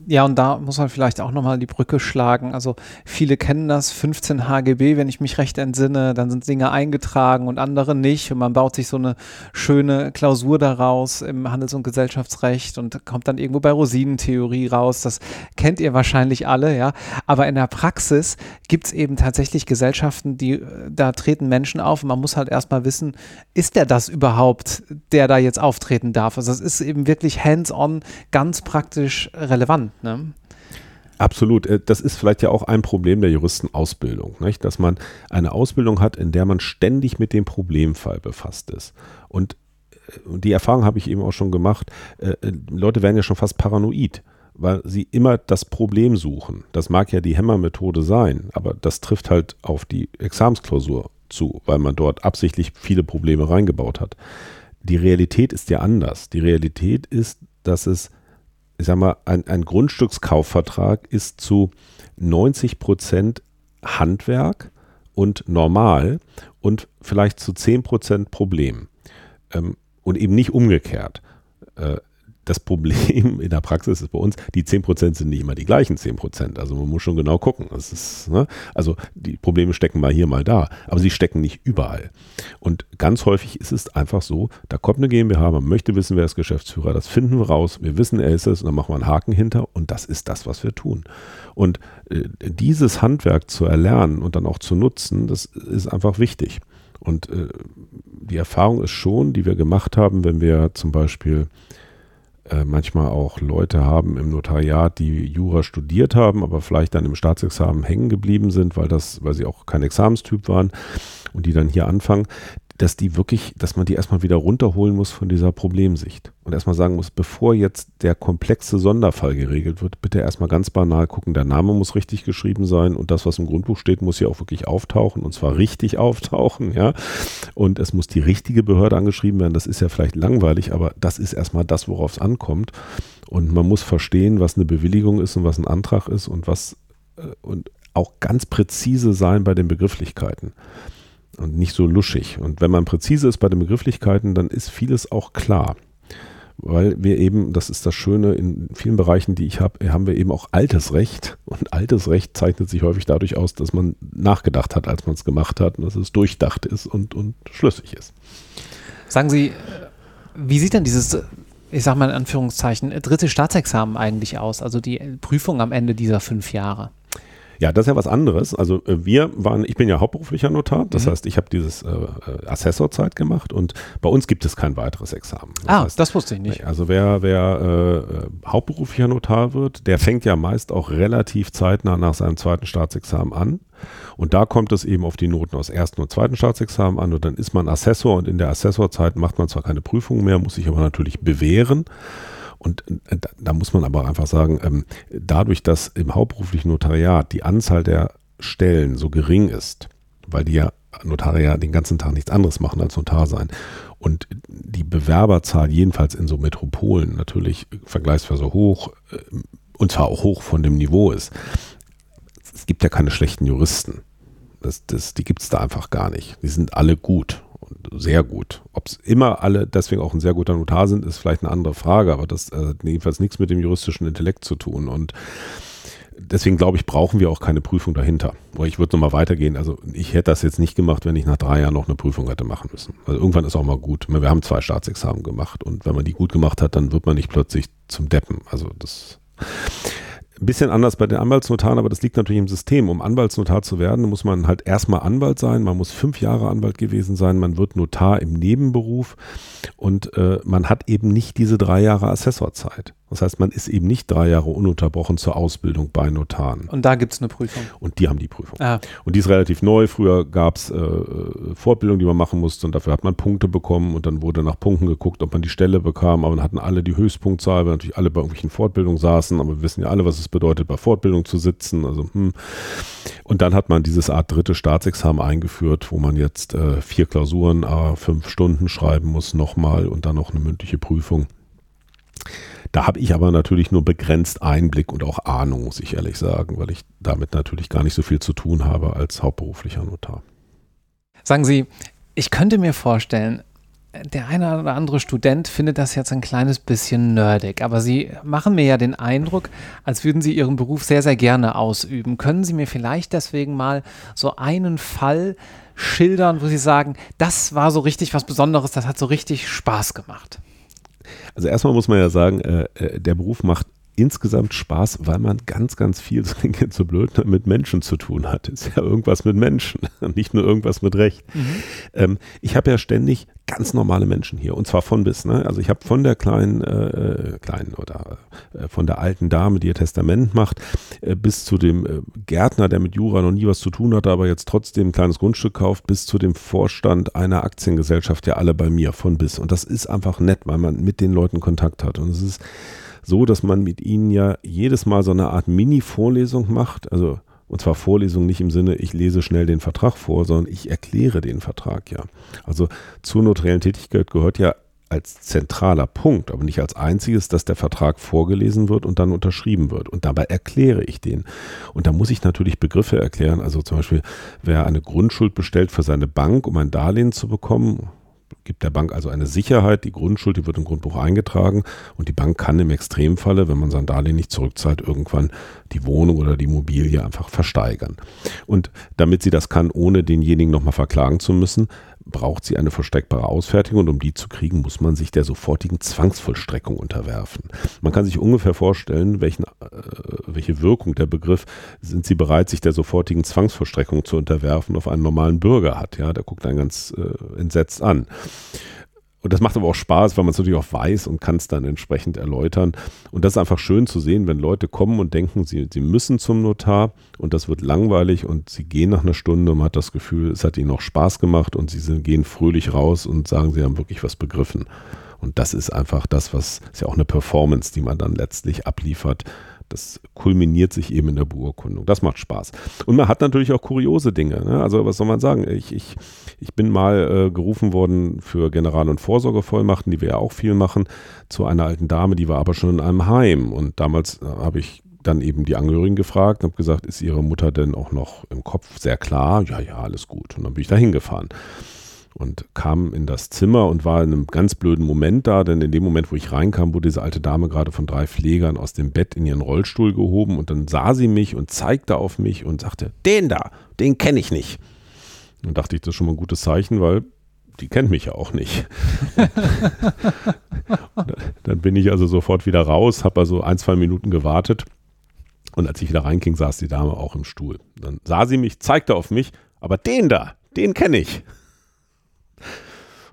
Ja, und da muss man vielleicht auch nochmal die Brücke schlagen. Also viele kennen das 15 HGB, wenn ich mich recht entsinne, dann sind Dinge eingetragen und andere nicht. Und man baut sich so eine schöne Klausur daraus im Handels- und Gesellschaftsrecht und kommt dann irgendwo bei Rosinentheorie raus. Das kennt ihr wahrscheinlich alle, ja. Aber in der Praxis gibt es eben tatsächlich Gesellschaften, die äh, da treten Menschen auf und man muss halt erstmal wissen, ist der das überhaupt, der da jetzt auftreten darf? Also das ist eben wirklich hands-on, ganz praktisch relevant. Ne? Absolut. Äh, Das ist vielleicht ja auch ein Problem der Juristenausbildung, nicht? dass man eine Ausbildung hat, in der man ständig mit dem Problemfall befasst ist. Und äh, die Erfahrung habe ich eben auch schon gemacht. äh, Leute werden ja schon fast paranoid, weil sie immer das Problem suchen. Das mag ja die Hämmermethode sein, aber das trifft halt auf die Examensklausur zu, weil man dort absichtlich viele Probleme reingebaut hat. Die Realität ist ja anders. Die Realität ist, dass es ich sag mal, ein, ein Grundstückskaufvertrag ist zu 90 Prozent Handwerk und normal und vielleicht zu 10 Prozent Problem. Ähm, und eben nicht umgekehrt. Äh, das Problem in der Praxis ist bei uns, die 10% sind nicht immer die gleichen 10%. Also man muss schon genau gucken. Ist, ne? Also die Probleme stecken mal hier, mal da, aber sie stecken nicht überall. Und ganz häufig ist es einfach so, da kommt eine GmbH, man möchte wissen, wer ist Geschäftsführer, das finden wir raus, wir wissen, er ist es und dann machen wir einen Haken hinter und das ist das, was wir tun. Und äh, dieses Handwerk zu erlernen und dann auch zu nutzen, das ist einfach wichtig. Und äh, die Erfahrung ist schon, die wir gemacht haben, wenn wir zum Beispiel äh, manchmal auch Leute haben im Notariat, die Jura studiert haben, aber vielleicht dann im Staatsexamen hängen geblieben sind, weil das, weil sie auch kein Examenstyp waren und die dann hier anfangen, dass die wirklich, dass man die erstmal wieder runterholen muss von dieser Problemsicht und erstmal sagen muss, bevor jetzt der komplexe Sonderfall geregelt wird, bitte erstmal ganz banal gucken, der Name muss richtig geschrieben sein und das, was im Grundbuch steht, muss hier auch wirklich auftauchen und zwar richtig auftauchen, ja. Und es muss die richtige Behörde angeschrieben werden. Das ist ja vielleicht langweilig, aber das ist erstmal das, worauf es ankommt. Und man muss verstehen, was eine Bewilligung ist und was ein Antrag ist und was äh, und auch ganz präzise sein bei den Begrifflichkeiten und nicht so luschig. Und wenn man präzise ist bei den Begrifflichkeiten, dann ist vieles auch klar. Weil wir eben, das ist das Schöne, in vielen Bereichen, die ich habe, haben wir eben auch altes Recht. Und altes Recht zeichnet sich häufig dadurch aus, dass man nachgedacht hat, als man es gemacht hat und dass es durchdacht ist und, und schlüssig ist. Sagen Sie, wie sieht denn dieses, ich sag mal in Anführungszeichen, dritte Staatsexamen eigentlich aus? Also die Prüfung am Ende dieser fünf Jahre? Ja, das ist ja was anderes. Also äh, wir waren, ich bin ja hauptberuflicher Notar, das Mhm. heißt, ich habe dieses äh, äh, Assessorzeit gemacht und bei uns gibt es kein weiteres Examen. Das ah, heißt, das wusste ich nicht. Also wer, wer äh, äh, hauptberuflicher Notar wird, der fängt ja meist auch relativ zeitnah nach seinem zweiten Staatsexamen an. Und da kommt es eben auf die Noten aus ersten und zweiten Staatsexamen an und dann ist man Assessor und in der Assessorzeit macht man zwar keine Prüfung mehr, muss sich aber natürlich bewähren. Und äh, da, da muss man aber einfach sagen, ähm, dadurch, dass im hauptberuflichen Notariat die Anzahl der Stellen so gering ist, weil die ja Notare ja den ganzen Tag nichts anderes machen als Notar sein. Und die Bewerberzahl jedenfalls in so Metropolen natürlich vergleichsweise hoch, äh, und zwar auch hoch von dem Niveau ist. Es gibt ja keine schlechten Juristen. Das, das, die gibt es da einfach gar nicht. Die sind alle gut. sehr gut. Ob es immer alle deswegen auch ein sehr guter Notar sind, ist vielleicht eine andere Frage, aber das äh, hat jedenfalls nichts mit dem juristischen Intellekt zu tun. Und deswegen glaube ich, brauchen wir auch keine Prüfung dahinter. Ich würde nochmal weitergehen. Also ich hätte das jetzt nicht gemacht, wenn ich nach drei Jahren noch eine Prüfung hätte machen müssen. Also irgendwann ist auch mal gut. Wir haben zwei Staatsexamen gemacht und wenn man die gut gemacht hat, dann wird man nicht plötzlich zum Deppen. Also das ein bisschen anders bei den Anwaltsnotaren, aber das liegt natürlich im System. Um Anwaltsnotar zu werden, muss man halt erstmal Anwalt sein, man muss fünf Jahre Anwalt gewesen sein, man wird Notar im Nebenberuf und äh, man hat eben nicht diese drei Jahre Assessorzeit. Das heißt, man ist eben nicht drei Jahre ununterbrochen zur Ausbildung bei Notaren. Und da gibt es eine Prüfung. Und die haben die Prüfung. Ah. Und die ist relativ neu. Früher gab es äh, Fortbildung, die man machen musste und dafür hat man Punkte bekommen und dann wurde nach Punkten geguckt, ob man die Stelle bekam. Aber dann hatten alle die Höchstpunktzahl, weil natürlich alle bei irgendwelchen Fortbildungen saßen. Aber wir wissen ja alle, was es bedeutet, bei Fortbildung zu sitzen. Also, hm. Und dann hat man dieses Art dritte Staatsexamen eingeführt, wo man jetzt äh, vier Klausuren, äh, fünf Stunden schreiben muss nochmal und dann noch eine mündliche Prüfung. Da habe ich aber natürlich nur begrenzt Einblick und auch Ahnung, muss ich ehrlich sagen, weil ich damit natürlich gar nicht so viel zu tun habe als hauptberuflicher Notar. Sagen Sie, ich könnte mir vorstellen, der eine oder andere Student findet das jetzt ein kleines bisschen nerdig, aber Sie machen mir ja den Eindruck, als würden Sie Ihren Beruf sehr, sehr gerne ausüben. Können Sie mir vielleicht deswegen mal so einen Fall schildern, wo Sie sagen, das war so richtig was Besonderes, das hat so richtig Spaß gemacht? Also erstmal muss man ja sagen, äh, äh, der Beruf macht insgesamt Spaß, weil man ganz, ganz viel, so klingt so blöd, mit Menschen zu tun hat. Ist ja irgendwas mit Menschen, nicht nur irgendwas mit Recht. Mhm. Ähm, ich habe ja ständig ganz normale Menschen hier und zwar von bis. Ne? Also ich habe von der kleinen, äh, kleinen oder äh, von der alten Dame, die ihr Testament macht, äh, bis zu dem äh, Gärtner, der mit Jura noch nie was zu tun hatte, aber jetzt trotzdem ein kleines Grundstück kauft, bis zu dem Vorstand einer Aktiengesellschaft, ja alle bei mir von bis. Und das ist einfach nett, weil man mit den Leuten Kontakt hat. Und es ist so, dass man mit ihnen ja jedes Mal so eine Art Mini-Vorlesung macht. Also und zwar Vorlesung nicht im Sinne, ich lese schnell den Vertrag vor, sondern ich erkläre den Vertrag ja. Also zur notariellen Tätigkeit gehört ja als zentraler Punkt, aber nicht als einziges, dass der Vertrag vorgelesen wird und dann unterschrieben wird. Und dabei erkläre ich den. Und da muss ich natürlich Begriffe erklären. Also zum Beispiel, wer eine Grundschuld bestellt für seine Bank, um ein Darlehen zu bekommen, gibt der Bank also eine Sicherheit. Die Grundschuld, die wird im Grundbuch eingetragen und die Bank kann im Extremfalle, wenn man sein Darlehen nicht zurückzahlt, irgendwann die Wohnung oder die Immobilie einfach versteigern. Und damit sie das kann, ohne denjenigen nochmal verklagen zu müssen, braucht sie eine versteckbare Ausfertigung und um die zu kriegen, muss man sich der sofortigen Zwangsvollstreckung unterwerfen. Man kann sich ungefähr vorstellen, welchen, äh, welche Wirkung der Begriff sind Sie bereit, sich der sofortigen Zwangsvollstreckung zu unterwerfen, auf einen normalen Bürger hat. Ja, der guckt einen ganz äh, entsetzt an. Und das macht aber auch Spaß, weil man es natürlich auch weiß und kann es dann entsprechend erläutern. Und das ist einfach schön zu sehen, wenn Leute kommen und denken, sie, sie müssen zum Notar und das wird langweilig und sie gehen nach einer Stunde und man hat das Gefühl, es hat ihnen noch Spaß gemacht und sie sind, gehen fröhlich raus und sagen, sie haben wirklich was begriffen. Und das ist einfach das, was ist ja auch eine Performance, die man dann letztlich abliefert, das kulminiert sich eben in der Beurkundung. Das macht Spaß. Und man hat natürlich auch kuriose Dinge. Ne? Also was soll man sagen? Ich, ich, ich bin mal äh, gerufen worden für General- und Vorsorgevollmachten, die wir ja auch viel machen, zu einer alten Dame, die war aber schon in einem Heim. Und damals äh, habe ich dann eben die Angehörigen gefragt und habe gesagt, ist ihre Mutter denn auch noch im Kopf sehr klar? Ja, ja, alles gut. Und dann bin ich da hingefahren und kam in das Zimmer und war in einem ganz blöden Moment da, denn in dem Moment, wo ich reinkam, wurde diese alte Dame gerade von drei Pflegern aus dem Bett in ihren Rollstuhl gehoben und dann sah sie mich und zeigte auf mich und sagte, den da, den kenne ich nicht. Und dachte ich, das ist schon mal ein gutes Zeichen, weil die kennt mich ja auch nicht. dann bin ich also sofort wieder raus, habe also ein, zwei Minuten gewartet und als ich wieder reinking, saß die Dame auch im Stuhl. Dann sah sie mich, zeigte auf mich, aber den da, den kenne ich.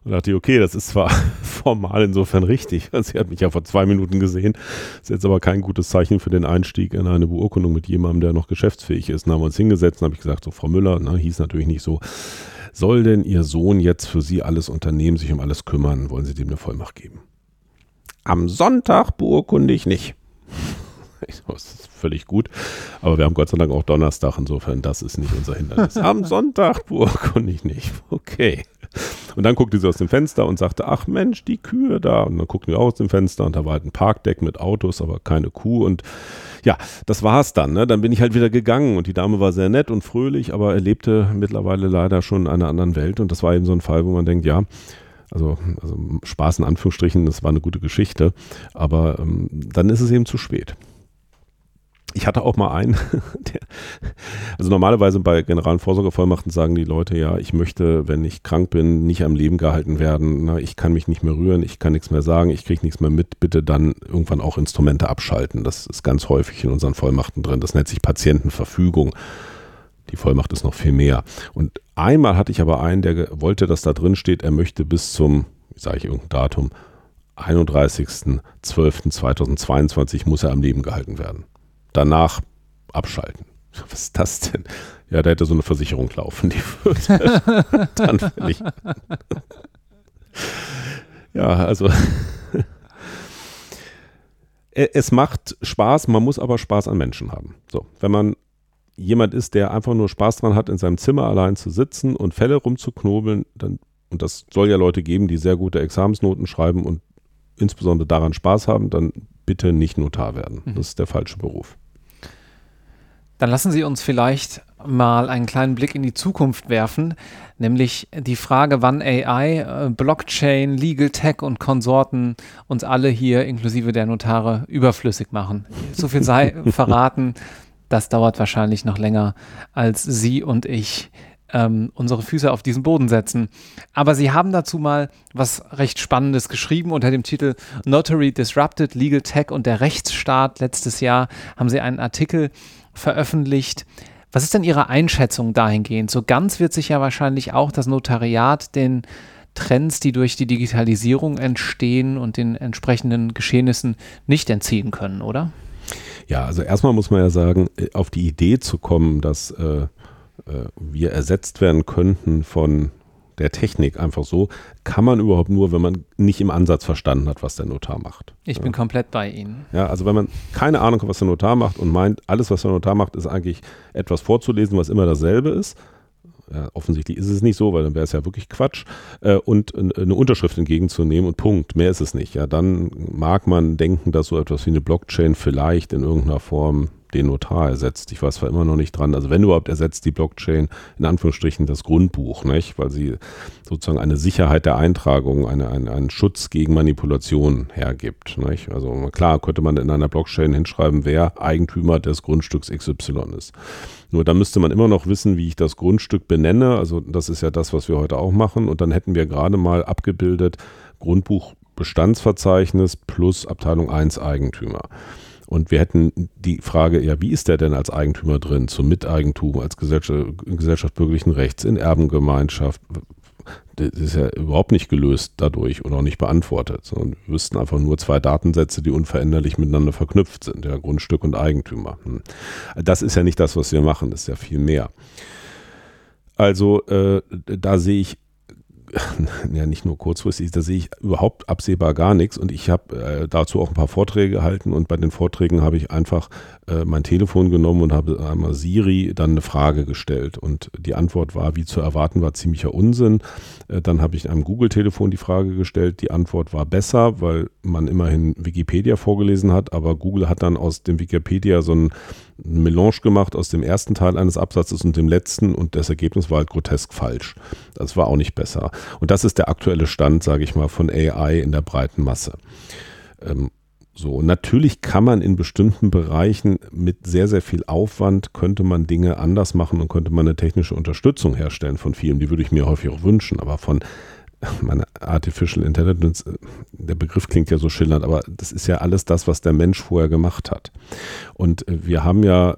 Und dachte ich, okay, das ist zwar formal insofern richtig. Sie hat mich ja vor zwei Minuten gesehen. Ist jetzt aber kein gutes Zeichen für den Einstieg in eine Beurkundung mit jemandem, der noch geschäftsfähig ist. Dann haben wir uns hingesetzt und habe ich gesagt, so Frau Müller, na, hieß natürlich nicht so, soll denn Ihr Sohn jetzt für Sie alles unternehmen, sich um alles kümmern? Wollen Sie dem eine Vollmacht geben? Am Sonntag beurkunde ich nicht. Das ist völlig gut. Aber wir haben Gott sei Dank auch Donnerstag, insofern das ist nicht unser Hindernis. Am Sonntag beurkunde ich nicht. Okay. Und dann guckte sie aus dem Fenster und sagte, ach Mensch, die Kühe da. Und dann guckten wir aus dem Fenster und da war halt ein Parkdeck mit Autos, aber keine Kuh. Und ja, das war's dann. Ne? Dann bin ich halt wieder gegangen und die Dame war sehr nett und fröhlich, aber er lebte mittlerweile leider schon in einer anderen Welt. Und das war eben so ein Fall, wo man denkt, ja, also, also Spaß in Anführungsstrichen, das war eine gute Geschichte, aber ähm, dann ist es eben zu spät. Ich hatte auch mal einen, der, also normalerweise bei generalen Vorsorgevollmachten sagen die Leute ja, ich möchte, wenn ich krank bin, nicht am Leben gehalten werden. Na, ich kann mich nicht mehr rühren, ich kann nichts mehr sagen, ich kriege nichts mehr mit. Bitte dann irgendwann auch Instrumente abschalten. Das ist ganz häufig in unseren Vollmachten drin. Das nennt sich Patientenverfügung. Die Vollmacht ist noch viel mehr. Und einmal hatte ich aber einen, der wollte, dass da drin steht, er möchte bis zum, wie sage ich irgendein Datum, 31.12.2022 muss er am Leben gehalten werden danach abschalten. Was ist das denn? Ja, da hätte so eine Versicherung laufen, die würde dann fällig. ja, also es macht Spaß, man muss aber Spaß an Menschen haben. So, wenn man jemand ist, der einfach nur Spaß dran hat, in seinem Zimmer allein zu sitzen und Fälle rumzuknobeln, dann, und das soll ja Leute geben, die sehr gute Examensnoten schreiben und insbesondere daran Spaß haben, dann bitte nicht Notar werden. Mhm. Das ist der falsche Beruf. Dann lassen Sie uns vielleicht mal einen kleinen Blick in die Zukunft werfen, nämlich die Frage, wann AI, äh, Blockchain, Legal Tech und Konsorten uns alle hier inklusive der Notare überflüssig machen. So viel sei verraten, das dauert wahrscheinlich noch länger, als Sie und ich ähm, unsere Füße auf diesen Boden setzen. Aber Sie haben dazu mal was recht Spannendes geschrieben unter dem Titel Notary Disrupted, Legal Tech und der Rechtsstaat. Letztes Jahr haben Sie einen Artikel veröffentlicht. Was ist denn Ihre Einschätzung dahingehend? So ganz wird sich ja wahrscheinlich auch das Notariat den Trends, die durch die Digitalisierung entstehen und den entsprechenden Geschehnissen nicht entziehen können, oder? Ja, also erstmal muss man ja sagen, äh, auf die Idee zu kommen, dass äh, äh wir ersetzt werden könnten von der Technik einfach so, kann man überhaupt nur, wenn man nicht im Ansatz verstanden hat, was der Notar macht. Ich ja. bin komplett bei Ihnen. Ja, also wenn man keine Ahnung hat, was der Notar macht und meint, alles, was der Notar macht, ist eigentlich etwas vorzulesen, was immer dasselbe ist. Ja, offensichtlich ist es nicht so, weil dann wäre es ja wirklich Quatsch. Äh, und eine Unterschrift entgegenzunehmen und Punkt. Mehr ist es nicht. Ja, dann mag man denken, dass so etwas wie eine Blockchain vielleicht in irgendeiner Form den Notar ersetzt. Ich weiß zwar immer noch nicht dran. Also wenn überhaupt ersetzt die Blockchain in Anführungsstrichen das Grundbuch, nicht? weil sie sozusagen eine Sicherheit der Eintragung, eine, eine, einen Schutz gegen Manipulation hergibt. Nicht? Also klar könnte man in einer Blockchain hinschreiben, wer Eigentümer des Grundstücks XY ist. Nur da müsste man immer noch wissen, wie ich das Grundstück benenne. Also das ist ja das, was wir heute auch machen. Und dann hätten wir gerade mal abgebildet Grundbuch Bestandsverzeichnis plus Abteilung 1 Eigentümer. Und wir hätten die Frage, ja, wie ist der denn als Eigentümer drin, zum Miteigentum, als Gesellschaft, Gesellschaft bürgerlichen Rechts, in Erbengemeinschaft? Das ist ja überhaupt nicht gelöst dadurch und auch nicht beantwortet, sondern wir wüssten einfach nur zwei Datensätze, die unveränderlich miteinander verknüpft sind, ja, Grundstück und Eigentümer. Hm. Das ist ja nicht das, was wir machen, das ist ja viel mehr. Also äh, da sehe ich ja nicht nur kurzfristig, da sehe ich überhaupt absehbar gar nichts. Und ich habe äh, dazu auch ein paar Vorträge gehalten. Und bei den Vorträgen habe ich einfach äh, mein Telefon genommen und habe einmal Siri dann eine Frage gestellt. Und die Antwort war, wie zu erwarten war, ziemlicher Unsinn. Äh, dann habe ich einem Google-Telefon die Frage gestellt, die Antwort war besser, weil man immerhin Wikipedia vorgelesen hat, aber Google hat dann aus dem Wikipedia so ein Melange gemacht aus dem ersten Teil eines Absatzes und dem letzten und das Ergebnis war halt grotesk falsch. Das war auch nicht besser. Und das ist der aktuelle Stand, sage ich mal, von AI in der breiten Masse. Ähm, so, natürlich kann man in bestimmten Bereichen mit sehr, sehr viel Aufwand, könnte man Dinge anders machen und könnte man eine technische Unterstützung herstellen von vielen. Die würde ich mir häufig auch wünschen, aber von meine Artificial Intelligence, äh, der Begriff klingt ja so schillernd, aber das ist ja alles das, was der Mensch vorher gemacht hat. Und äh, wir haben ja,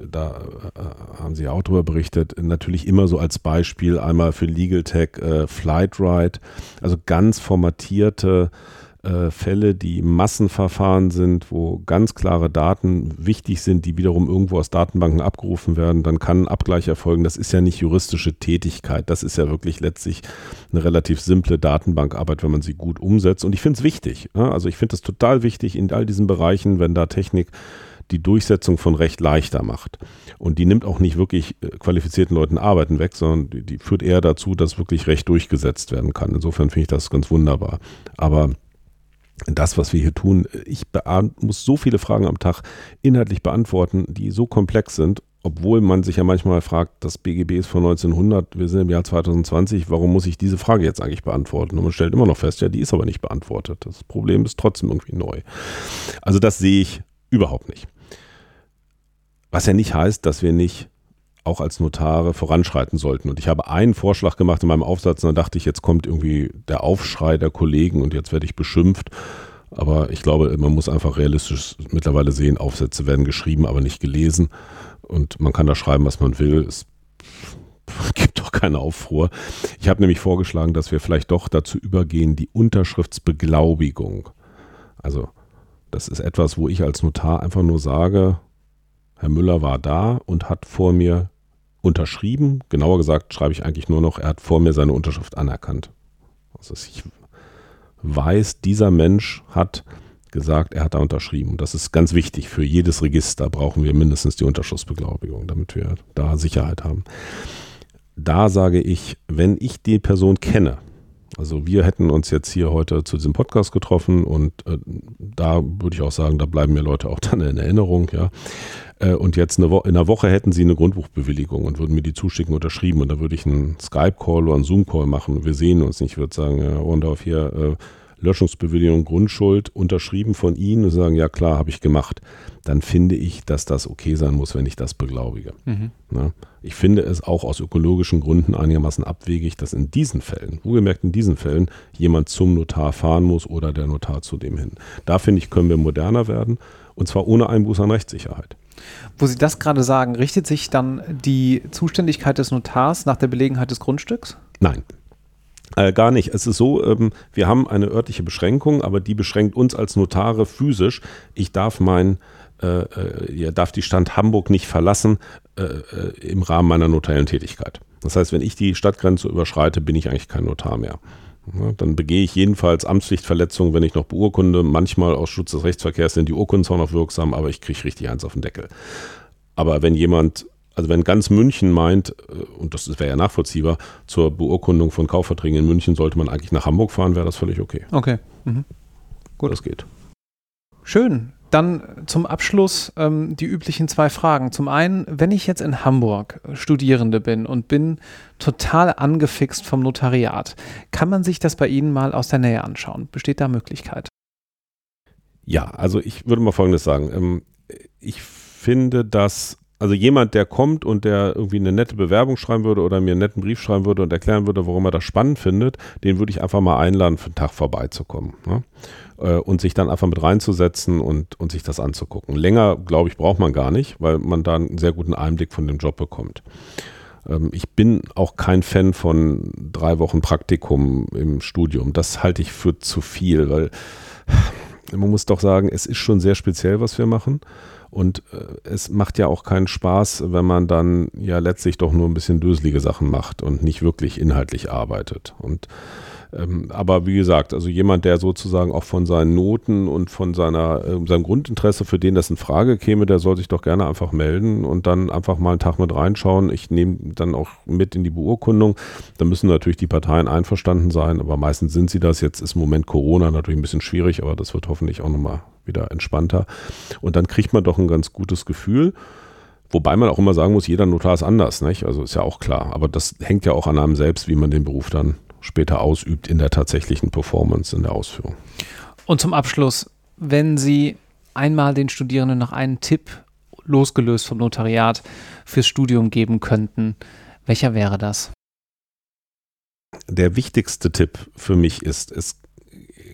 da äh, haben Sie ja auch drüber berichtet, natürlich immer so als Beispiel einmal für Legal Tech äh, Flightride, also ganz formatierte äh, Fälle, die Massenverfahren sind, wo ganz klare Daten wichtig sind, die wiederum irgendwo aus Datenbanken abgerufen werden, dann kann ein Abgleich erfolgen. Das ist ja nicht juristische Tätigkeit. Das ist ja wirklich letztlich eine relativ simple Datenbankarbeit, wenn man sie gut umsetzt. Und ich finde es wichtig. Also ich finde es total wichtig in all diesen Bereichen, wenn da Technik die Durchsetzung von Recht leichter macht. Und die nimmt auch nicht wirklich äh, qualifizierten Leuten Arbeiten weg, sondern die, die führt eher dazu, dass wirklich Recht durchgesetzt werden kann. Insofern finde ich das ganz wunderbar. Aber das, was wir hier tun, ich muss so viele Fragen am Tag inhaltlich beantworten, die so komplex sind obwohl man sich ja manchmal fragt, das BGB ist von 1900, wir sind im Jahr 2020, warum muss ich diese Frage jetzt eigentlich beantworten? Und man stellt immer noch fest, ja, die ist aber nicht beantwortet. Das Problem ist trotzdem irgendwie neu. Also das sehe ich überhaupt nicht. Was ja nicht heißt, dass wir nicht auch als Notare voranschreiten sollten. Und ich habe einen Vorschlag gemacht in meinem Aufsatz und dann dachte ich, jetzt kommt irgendwie der Aufschrei der Kollegen und jetzt werde ich beschimpft. Aber ich glaube, man muss einfach realistisch mittlerweile sehen, Aufsätze werden geschrieben, aber nicht gelesen. Und man kann da schreiben, was man will. Es gibt doch keine Aufruhr. Ich habe nämlich vorgeschlagen, dass wir vielleicht doch dazu übergehen, die Unterschriftsbeglaubigung. Also das ist etwas, wo ich als Notar einfach nur sage, Herr Müller war da und hat vor mir unterschrieben. Genauer gesagt schreibe ich eigentlich nur noch, er hat vor mir seine Unterschrift anerkannt. Also ich weiß, dieser Mensch hat gesagt, er hat da unterschrieben. Das ist ganz wichtig. Für jedes Register brauchen wir mindestens die Unterschlussbeglaubigung, damit wir da Sicherheit haben. Da sage ich, wenn ich die Person kenne, also wir hätten uns jetzt hier heute zu diesem Podcast getroffen und äh, da würde ich auch sagen, da bleiben mir Leute auch dann in Erinnerung, ja. Äh, und jetzt eine in einer Woche hätten sie eine Grundbuchbewilligung und würden mir die zuschicken, unterschrieben und da würde ich einen Skype-Call oder einen Zoom-Call machen wir sehen uns nicht. Ich würde sagen, ja, Rondorf hier, äh, Löschungsbewilligung Grundschuld unterschrieben von Ihnen und sagen, ja klar, habe ich gemacht, dann finde ich, dass das okay sein muss, wenn ich das beglaubige. Mhm. Na, ich finde es auch aus ökologischen Gründen einigermaßen abwegig, dass in diesen Fällen, wohlgemerkt in diesen Fällen, jemand zum Notar fahren muss oder der Notar zu dem hin. Da finde ich, können wir moderner werden und zwar ohne Einbuß an Rechtssicherheit. Wo Sie das gerade sagen, richtet sich dann die Zuständigkeit des Notars nach der Belegenheit des Grundstücks? Nein. Äh, gar nicht. Es ist so, ähm, wir haben eine örtliche Beschränkung, aber die beschränkt uns als Notare physisch. Ich darf mein, äh, äh, ja, darf die Stadt Hamburg nicht verlassen äh, äh, im Rahmen meiner notariellen Tätigkeit. Das heißt, wenn ich die Stadtgrenze überschreite, bin ich eigentlich kein Notar mehr. Ja, dann begehe ich jedenfalls Amtspflichtverletzungen, wenn ich noch beurkunde. Manchmal aus Schutz des Rechtsverkehrs sind die Urkunden zwar noch wirksam, aber ich kriege richtig eins auf den Deckel. Aber wenn jemand also wenn ganz München meint, äh, und das wäre ja nachvollziehbar, zur Beurkundung von Kaufverträgen in München sollte man eigentlich nach Hamburg fahren, wäre das völlig okay. Okay. Mhm. Gut. Das geht. Schön. Dann zum Abschluss ähm, die üblichen zwei Fragen. Zum einen, wenn ich jetzt in Hamburg Studierende bin und bin total angefixt vom Notariat, kann man sich das bei Ihnen mal aus der Nähe anschauen? Besteht da Möglichkeit? Ja, also ich würde mal Folgendes sagen. Ähm, ich finde, dass also jemand, der kommt und der irgendwie eine nette Bewerbung schreiben würde oder mir einen netten Brief schreiben würde und erklären würde, warum er das spannend findet, den würde ich einfach mal einladen, für einen Tag vorbeizukommen. Ne? Äh, und sich dann einfach mit reinzusetzen und, und sich das anzugucken. Länger, glaube ich, braucht man gar nicht, weil man da einen sehr guten Einblick von dem Job bekommt. Ähm, ich bin auch kein Fan von drei Wochen Praktikum im Studium. Das halte ich für zu viel, weil man muss doch sagen, es ist schon sehr speziell, was wir machen. Und äh, es macht ja auch keinen Spaß, wenn man dann ja letztlich doch nur ein bisschen döselige Sachen macht und nicht wirklich inhaltlich arbeitet. Und ähm, aber wie gesagt, also jemand, der sozusagen auch von seinen Noten und von seiner, äh, seinem Grundinteresse, für den das in Frage käme, der soll sich doch gerne einfach melden und dann einfach mal einen Tag mit reinschauen. Ich nehme dann auch mit in die Beurkundung. Da müssen natürlich die Parteien einverstanden sein, aber meistens sind sie das. Jetzt ist im Moment Corona natürlich ein bisschen schwierig, aber das wird hoffentlich auch nochmal wieder entspannter. Und dann kriegt man doch ein ganz gutes Gefühl. Wobei man auch immer sagen muss, jeder Notar ist anders, nicht? Also ist ja auch klar. Aber das hängt ja auch an einem selbst, wie man den Beruf dann später ausübt in der tatsächlichen Performance, in der Ausführung. Und zum Abschluss, wenn Sie einmal den Studierenden noch einen Tipp losgelöst vom Notariat fürs Studium geben könnten, welcher wäre das? Der wichtigste Tipp für mich ist, es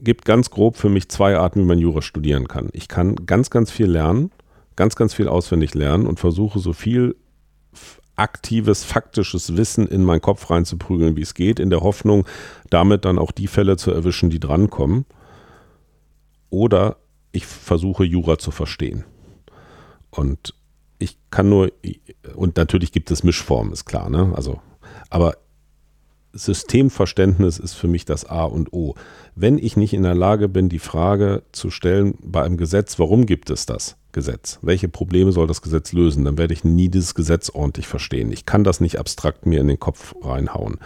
gibt ganz grob für mich zwei Arten, wie man Jura studieren kann. Ich kann ganz, ganz viel lernen, ganz, ganz viel auswendig lernen und versuche so viel aktives, faktisches Wissen in meinen Kopf reinzuprügeln, wie es geht, in der Hoffnung, damit dann auch die Fälle zu erwischen, die drankommen. Oder ich versuche Jura zu verstehen. Und ich kann nur, und natürlich gibt es Mischformen, ist klar, ne? Also, aber Systemverständnis ist für mich das A und O. Wenn ich nicht in der Lage bin, die Frage zu stellen bei einem Gesetz, warum gibt es das? Gesetz? Welche Probleme soll das Gesetz lösen? Dann werde ich nie dieses Gesetz ordentlich verstehen. Ich kann das nicht abstrakt mir in den Kopf reinhauen.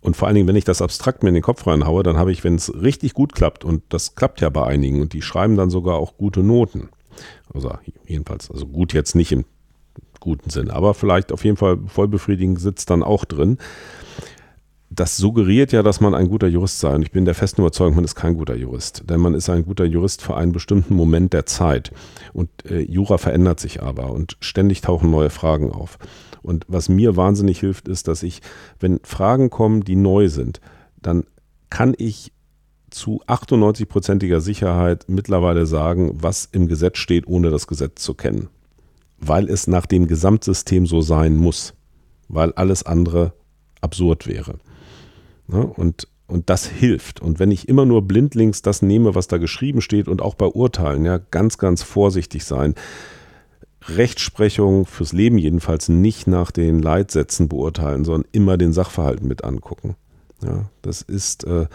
Und vor allen Dingen, wenn ich das abstrakt mir in den Kopf reinhaue, dann habe ich, wenn es richtig gut klappt, und das klappt ja bei einigen, und die schreiben dann sogar auch gute Noten. Also jedenfalls, also gut jetzt nicht im guten Sinn, aber vielleicht auf jeden Fall vollbefriedigend sitzt dann auch drin. Das suggeriert ja, dass man ein guter Jurist sei. Und ich bin der festen Überzeugung, man ist kein guter Jurist. Denn man ist ein guter Jurist für einen bestimmten Moment der Zeit. Und äh, Jura verändert sich aber und ständig tauchen neue Fragen auf. Und was mir wahnsinnig hilft, ist, dass ich, wenn Fragen kommen, die neu sind, dann kann ich zu 98-prozentiger Sicherheit mittlerweile sagen, was im Gesetz steht, ohne das Gesetz zu kennen. Weil es nach dem Gesamtsystem so sein muss. Weil alles andere absurd wäre. Ne? Und, und das hilft. Und wenn ich immer nur blindlings das nehme, was da geschrieben steht und auch bei Urteilen, ja, ganz, ganz vorsichtig sein. Rechtsprechung fürs Leben jedenfalls nicht nach den Leitsätzen beurteilen, sondern immer den Sachverhalten mit angucken. Ja, das ist, äh,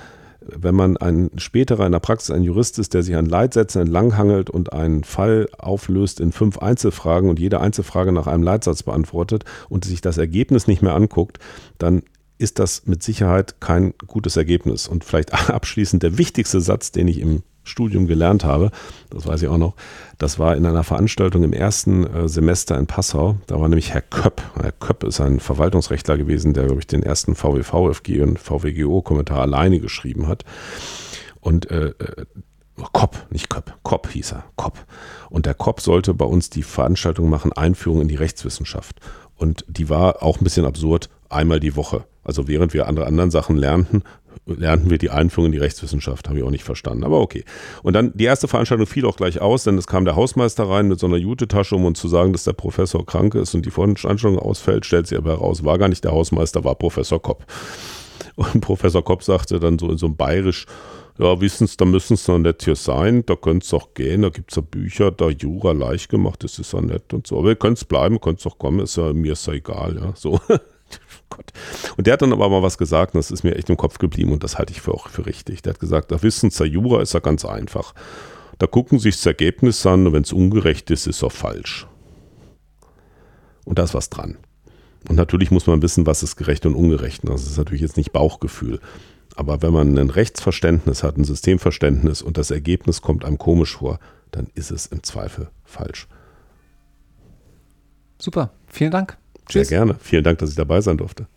wenn man ein späterer in der Praxis ein Jurist ist, der sich an Leitsätzen entlanghangelt und einen Fall auflöst in fünf Einzelfragen und jede Einzelfrage nach einem Leitsatz beantwortet und sich das Ergebnis nicht mehr anguckt, dann ist das mit Sicherheit kein gutes Ergebnis. Und vielleicht abschließend der wichtigste Satz, den ich im Studium gelernt habe, das weiß ich auch noch, das war in einer Veranstaltung im ersten äh, Semester in Passau. Da war nämlich Herr Köpp. Herr Köpp ist ein Verwaltungsrechtler gewesen, der, glaube ich, den ersten VWVFG und VWGO-Kommentar alleine geschrieben hat. Und äh, äh, Kopp, nicht Köpp, Kopp hieß er, Kopp. Und der Kopp sollte bei uns die Veranstaltung machen, Einführung in die Rechtswissenschaft. Und die war auch ein bisschen absurd, einmal die Woche. Also während wir andere anderen Sachen lernten, lernten wir die Einführung in die Rechtswissenschaft, habe ich auch nicht verstanden, aber okay. Und dann die erste Veranstaltung fiel auch gleich aus, denn es kam der Hausmeister rein mit so einer Jutetasche, um uns zu sagen, dass der Professor krank ist und die Veranstaltung ausfällt, stellt sich aber heraus, war gar nicht der Hausmeister, war Professor Kopp. Und Professor Kopp sagte dann so in so einem bayerisch, ja, wissen Sie, da müssen Sie noch nicht hier sein, da können Sie auch gehen, da gibt es ja Bücher, da Jura leicht gemacht, das ist ja nett und so. Aber ihr könnt bleiben, könnt auch kommen, ist ja, mir ist ja egal, ja, so. Gott. Und der hat dann aber mal was gesagt, und das ist mir echt im Kopf geblieben und das halte ich für auch für richtig. Der hat gesagt, da wissen Sie, Jura ist ja ganz einfach. Da gucken sich das Ergebnis an und wenn es ungerecht ist, ist es auch falsch. Und da ist was dran. Und natürlich muss man wissen, was ist gerecht und ungerecht. Das ist natürlich jetzt nicht Bauchgefühl. Aber wenn man ein Rechtsverständnis hat, ein Systemverständnis und das Ergebnis kommt einem komisch vor, dann ist es im Zweifel falsch. Super, vielen Dank. Tschüss. Sehr gerne. Vielen Dank, dass ich dabei sein durfte.